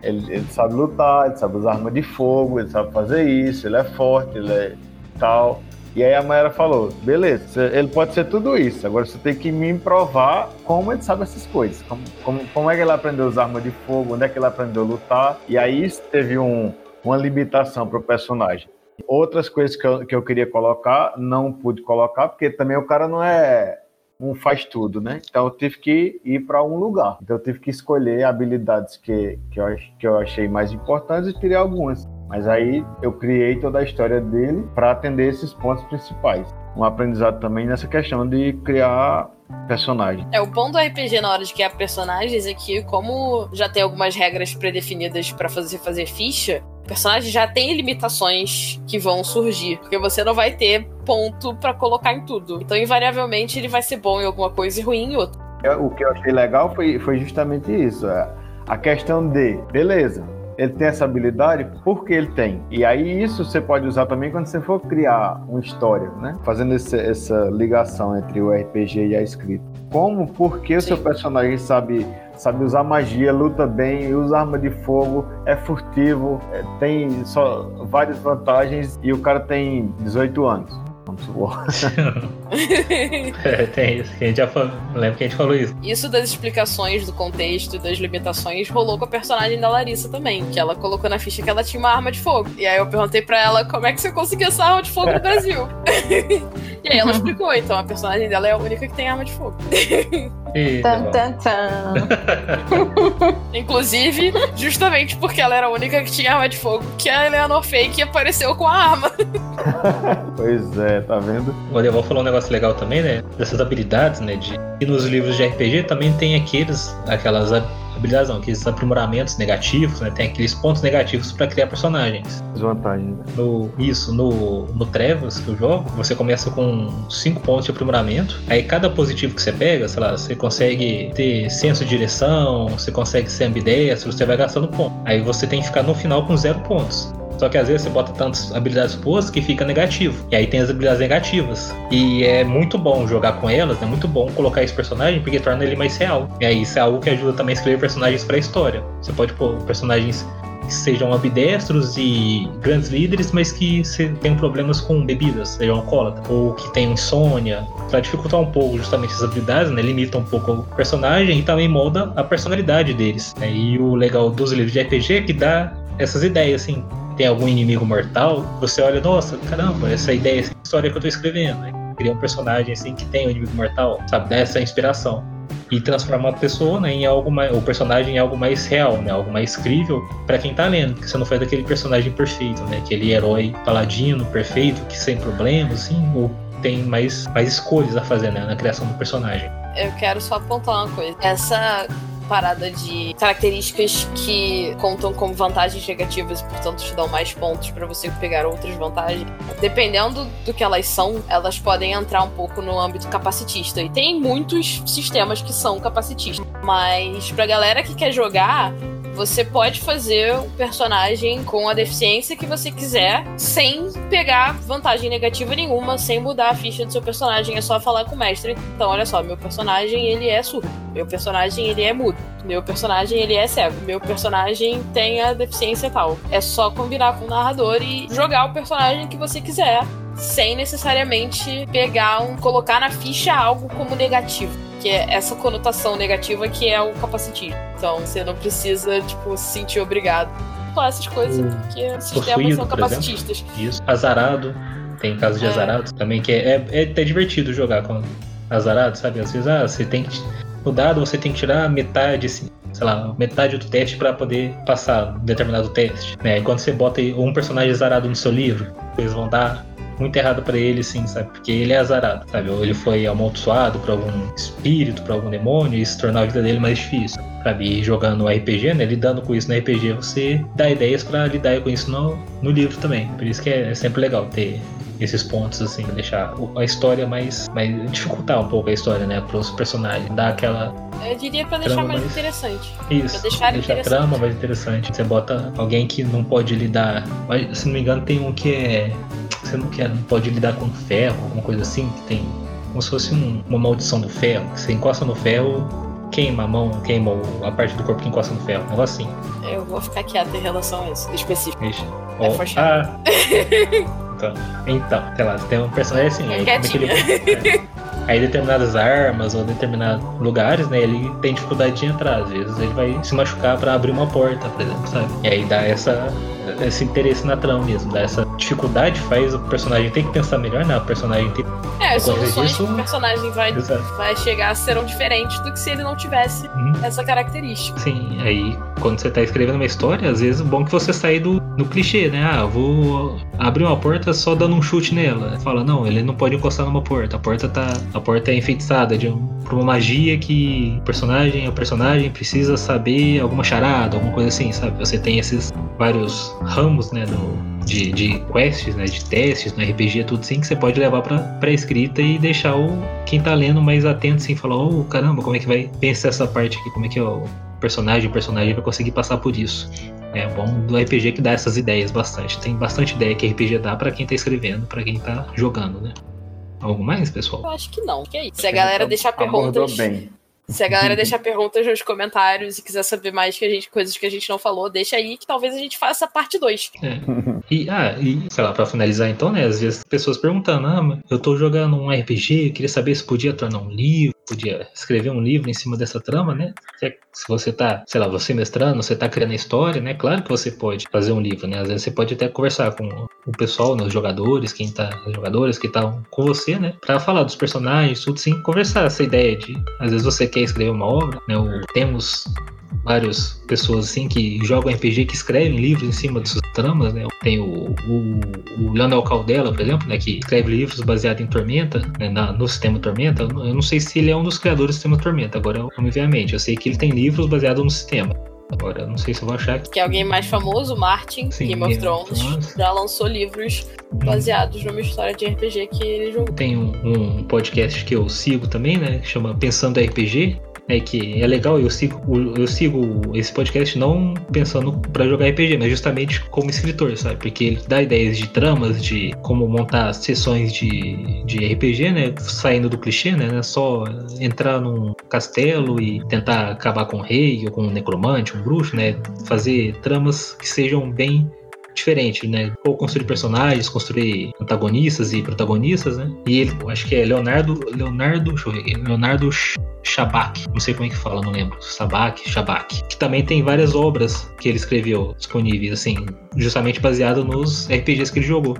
Ele, ele sabe lutar, ele sabe usar arma de fogo, ele sabe fazer isso, ele é forte, ele é tal. E aí a Mayara falou, beleza, ele pode ser tudo isso, agora você tem que me provar como ele sabe essas coisas. Como, como, como é que ele aprendeu a usar arma de fogo, onde é que ele aprendeu a lutar. E aí teve um, uma limitação para o personagem. Outras coisas que eu, que eu queria colocar, não pude colocar, porque também o cara não é um faz tudo, né? Então eu tive que ir para um lugar. Então eu tive que escolher habilidades que, que, eu, que eu achei mais importantes e tirei algumas. Mas aí eu criei toda a história dele para atender esses pontos principais. Um aprendizado também nessa questão de criar personagem. É, o bom do RPG na hora de criar personagens é que, como já tem algumas regras predefinidas pra fazer fazer ficha, o personagem já tem limitações que vão surgir. Porque você não vai ter ponto pra colocar em tudo. Então, invariavelmente, ele vai ser bom em alguma coisa e ruim em outra. Eu- O que eu achei legal foi, foi justamente isso. é, A questão de, beleza, ele tem essa habilidade porque ele tem. E aí isso você pode usar também quando você for criar uma história, né? Fazendo esse- essa ligação entre o RPG e a escrita. Como, porque o seu personagem sabe, sabe usar magia, luta bem, usa arma de fogo, é furtivo, é, tem só várias vantagens e o cara tem 18 anos. É, tem isso. Que a gente já falou, lembro que a gente falou isso. Isso das explicações do contexto e das limitações rolou com a personagem da Larissa também, que ela colocou na ficha que ela tinha uma arma de fogo. E aí eu perguntei pra ela como é que você conseguiu essa arma de fogo no Brasil. e aí ela explicou, então a personagem dela é a única que tem arma de fogo. Tan, tan, tan. Inclusive, justamente porque ela era a única que tinha arma de fogo, que a Eleanor Fake apareceu com a arma. Pois é, tá vendo? O Adeval falou um negócio legal também, né? Dessas habilidades, né? De... E nos livros de RPG também tem aqueles, aquelas, habilidades não, aqueles aprimoramentos negativos, né? Tem aqueles pontos negativos para criar personagens. Desvantagem, né? No, isso, no, no Trevas que eu jogo, você começa com 5 pontos de aprimoramento. Aí cada positivo que você pega, sei lá, você consegue ter senso de direção, você consegue ser ambidestro, você vai gastando ponto. Aí você tem que ficar no final com zero pontos. Só que às vezes você bota tantas habilidades boas que fica negativo. E aí tem as habilidades negativas. E é muito bom jogar com elas, é muito bom colocar esse personagem porque torna ele mais real. E aí isso é algo que ajuda também a escrever personagens para a história. Você pode pôr personagens que sejam ambidestros e grandes líderes, mas que tenham problemas com bebidas, sejam alcoólatras, ou que tenham insônia, para dificultar um pouco justamente essas habilidades, né? Limita um pouco o personagem e também molda a personalidade deles. Né? E o legal dos livros de RPG é que dá essas ideias, assim tem algum inimigo mortal, você olha, nossa, caramba, essa ideia, essa história que eu tô escrevendo. Né? Cria um personagem assim que tem um inimigo mortal, sabe? Dá essa inspiração. E transformar a pessoa né, em algo mais. o personagem em algo mais real, né? Algo mais crível para quem tá lendo. Que você não faz daquele personagem perfeito, né? Aquele herói paladino, perfeito, que sem problemas, assim, ou tem mais, mais escolhas a fazer né, na criação do personagem. Eu quero só apontar uma coisa. Essa parada de características que contam como vantagens negativas e, portanto, te dão mais pontos para você pegar outras vantagens. Dependendo do que elas são, elas podem entrar um pouco no âmbito capacitista. E tem muitos sistemas que são capacitistas. Mas pra galera que quer jogar, você pode fazer o personagem com a deficiência que você quiser, sem pegar vantagem negativa nenhuma, sem mudar a ficha do seu personagem. É só falar com o mestre. Então, olha só, meu personagem ele é surdo, meu personagem ele é mudo, meu personagem ele é cego, meu personagem tem a deficiência tal. É só combinar com o narrador e jogar o personagem que você quiser, sem necessariamente pegar um, colocar na ficha algo como negativo que é essa conotação negativa que é o capacitismo. Então você não precisa, tipo, se sentir obrigado com essas coisas, o porque os sistemas são capacitistas. Isso. Azarado, tem casos de é. azarado também, que é, é, é até divertido jogar com azarado, sabe? Às vezes, ah, você tem que. No dado você tem que tirar metade, assim, sei lá, metade do teste para poder passar um determinado teste. Né? E quando você bota um personagem azarado no seu livro, eles vão dar muito errado para ele, sim, sabe? Porque ele é azarado, sabe? Ou ele foi amaldiçoado por algum espírito, por algum demônio, e isso tornou a vida dele mais difícil, sabe? E jogando RPG, né? Lidando com isso no RPG, você dá ideias para lidar com isso no, no livro também. Por isso que é, é sempre legal ter esses pontos, assim, pra deixar a história mais, mais. dificultar um pouco a história, né? Para os personagens, dar aquela. Eu diria pra deixar mais, mais, interessante. Isso, pra deixar, deixar a trama mais interessante. Você bota alguém que não pode lidar. Se não me engano, tem um que é você não quer, não pode lidar com ferro, alguma coisa assim, que tem como se fosse um, uma maldição do ferro, que você encosta no ferro, queima a mão, queima a parte do corpo que encosta no ferro, um negócio assim. Eu vou ficar quieto em relação a isso, específico. Ixi. É oh, ah. então, então, sei lá, tem um personagem assim, aí, é que ele, aí determinadas armas ou determinados lugares, né, ele tem dificuldade de entrar, às vezes ele vai se machucar para abrir uma porta, por exemplo, sabe? E aí dá essa esse interesse na trama mesmo, dá essa dificuldade faz o personagem ter que pensar melhor, né? O personagem tem É, as soluções disso, que o personagem vai, vai chegar serão diferentes do que se ele não tivesse uhum. essa característica. Sim, aí quando você tá escrevendo uma história, às vezes é bom que você saia do, do clichê, né? Ah, vou abrir uma porta só dando um chute nela. Fala, não, ele não pode encostar numa porta. A porta tá. A porta é enfeitiçada de um, por uma magia que o personagem, o personagem precisa saber alguma charada, alguma coisa assim, sabe? Você tem esses vários ramos, né, do, de, de quests, né, de testes no RPG, tudo assim, que você pode levar pra, pra escrita e deixar o, quem tá lendo mais atento, assim, falar, oh, caramba, como é que vai pensar essa parte aqui, como é que é o personagem, o personagem vai conseguir passar por isso. É bom do RPG que dá essas ideias bastante. Tem bastante ideia que RPG dá para quem tá escrevendo, para quem tá jogando, né? Algo mais, pessoal? Eu acho que não. Que é isso. Se a galera deixar perguntas. Bem. Se a galera deixar perguntas nos comentários e quiser saber mais que a gente, coisas que a gente não falou, deixa aí que talvez a gente faça parte 2. É. E, ah, e, sei lá, pra finalizar então, né? Às vezes pessoas perguntando, ah, eu tô jogando um RPG, queria saber se podia tornar um livro, podia escrever um livro em cima dessa trama, né? Se você tá, sei lá, você mestrando, você tá criando a história, né? Claro que você pode fazer um livro, né? Às vezes você pode até conversar com o pessoal, né? os jogadores, quem tá, os jogadores que estão com você, né? Pra falar dos personagens, tudo sim, conversar essa ideia de, às vezes você quer escrever uma obra, né? Ou temos várias pessoas assim que jogam RPG que escrevem livros em cima de suas tramas, né? Tem o, o, o Leonel Caldela, por exemplo, né? Que escreve livros baseados em Tormenta, né, na, no sistema Tormenta. Eu não sei se ele é um dos criadores do sistema Tormenta, agora eu, eu me vejo a mente. Eu sei que ele tem livros baseados no sistema. Agora, não sei se eu vou achar. Que é alguém mais famoso, Martin, Sim, Game of Thrones, já lançou livros baseados numa história de RPG que ele jogou. Tem um, um podcast que eu sigo também, né? Que chama Pensando RPG é que é legal, eu sigo, eu sigo esse podcast não pensando para jogar RPG, mas justamente como escritor, sabe? Porque ele dá ideias de tramas, de como montar sessões de, de RPG, né? Saindo do clichê, né? É só entrar num castelo e tentar acabar com um rei ou com um necromante, um bruxo, né? Fazer tramas que sejam bem diferente, né? Ou construir personagens, construir antagonistas e protagonistas, né? E ele, acho que é Leonardo, Leonardo, deixa eu ver, Leonardo Shabak, não sei como é que fala, não lembro. Sabak, Shabak, que também tem várias obras que ele escreveu disponíveis, assim, justamente baseado nos RPGs que ele jogou.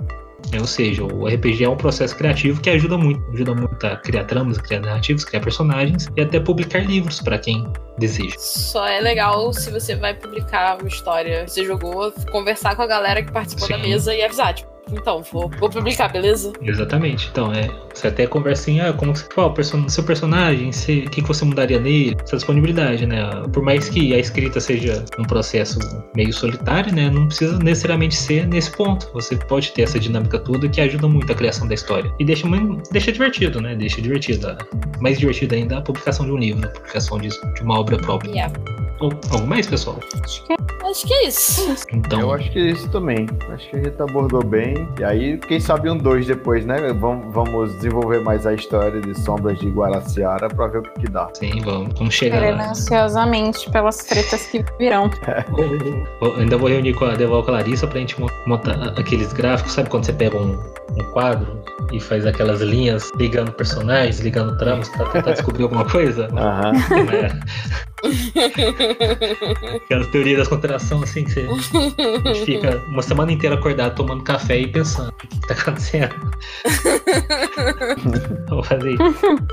Ou seja, o RPG é um processo criativo que ajuda muito, ajuda muito a criar tramas, criar narrativas, criar personagens e até publicar livros para quem deseja. Só é legal se você vai publicar uma história que você jogou, conversar com a galera que participou Sim. da mesa e avisar, tipo, então, vou, vou publicar, beleza? Exatamente. Então, é. Você até conversa assim, ah, como você qual person seu personagem, o que, que você mudaria nele? Essa disponibilidade, né? Por mais que a escrita seja um processo meio solitário, né? Não precisa necessariamente ser nesse ponto. Você pode ter essa dinâmica toda que ajuda muito a criação da história. E deixa, deixa divertido, né? Deixa divertido. Mais divertido ainda a publicação de um livro, a publicação de, de uma obra própria. Yeah. Algo mais, pessoal? Acho que, é, acho que é isso. Então... Eu acho que é isso também. Acho que a gente abordou bem. E aí, quem sabe um dois depois, né? Vamos, vamos desenvolver mais a história de Sombras de Guaraciara pra ver o que, que dá. Sim, vamos, vamos chegar Querendo lá. ansiosamente pelas tretas que virão. É. ainda vou reunir com a Deval Clarissa pra gente montar aqueles gráficos. Sabe quando você pega um, um quadro e faz aquelas linhas ligando personagens, ligando tramas pra tentar descobrir alguma coisa? Aham. É. Aquela teoria da conspiração, assim, que você a gente fica uma semana inteira acordado tomando café e pensando o que, que tá acontecendo. Vou fazer isso.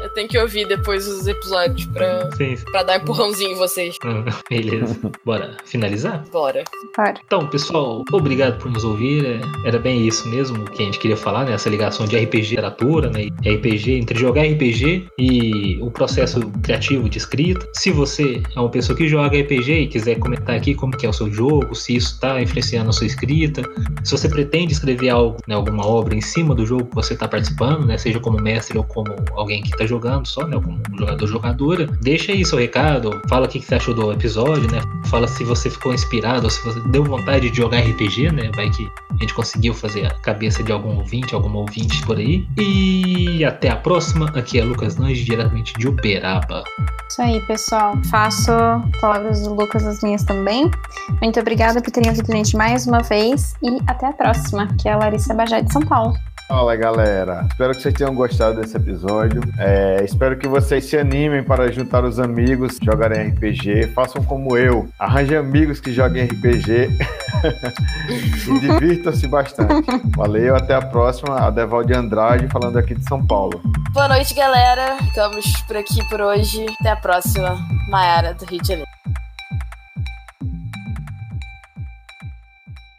Eu tenho que ouvir depois os episódios pra, sim, sim. pra dar empurrãozinho em vocês. Ah, beleza. Bora finalizar? Bora. Bora. Então, pessoal, obrigado por nos ouvir. É, era bem isso mesmo que a gente queria falar, né? Essa ligação de RPG e literatura, né? E RPG, entre jogar RPG e o processo criativo de escrita. Se você é uma pessoa que joga RPG e quiser comentar aqui como que é o seu jogo, se isso está influenciando a sua escrita, se você pretende escrever algo, né, alguma obra em cima do jogo que você está participando, né, seja como mestre ou como alguém que está jogando só, né, como jogador jogadora, deixa aí seu recado, fala o que, que você achou do episódio, né, fala se você ficou inspirado, ou se você deu vontade de jogar RPG, né, vai que a gente conseguiu fazer a cabeça de algum ouvinte, algum ouvinte por aí. E até a próxima. Aqui é Lucas Lange, diretamente de Uberaba. Isso aí, pessoal. Faço palavras do Lucas as minhas também. Muito obrigada por terem ouvido a gente mais uma vez e até a próxima, que é a Larissa Bajá de São Paulo. Fala galera, espero que vocês tenham gostado desse episódio. É, espero que vocês se animem para juntar os amigos, jogarem RPG. Façam como eu, arranjem amigos que joguem RPG e divirtam-se bastante. Valeu, até a próxima. A Devalde Andrade falando aqui de São Paulo. Boa noite, galera. Ficamos por aqui por hoje. Até a próxima. Maiara do Rio de Janeiro.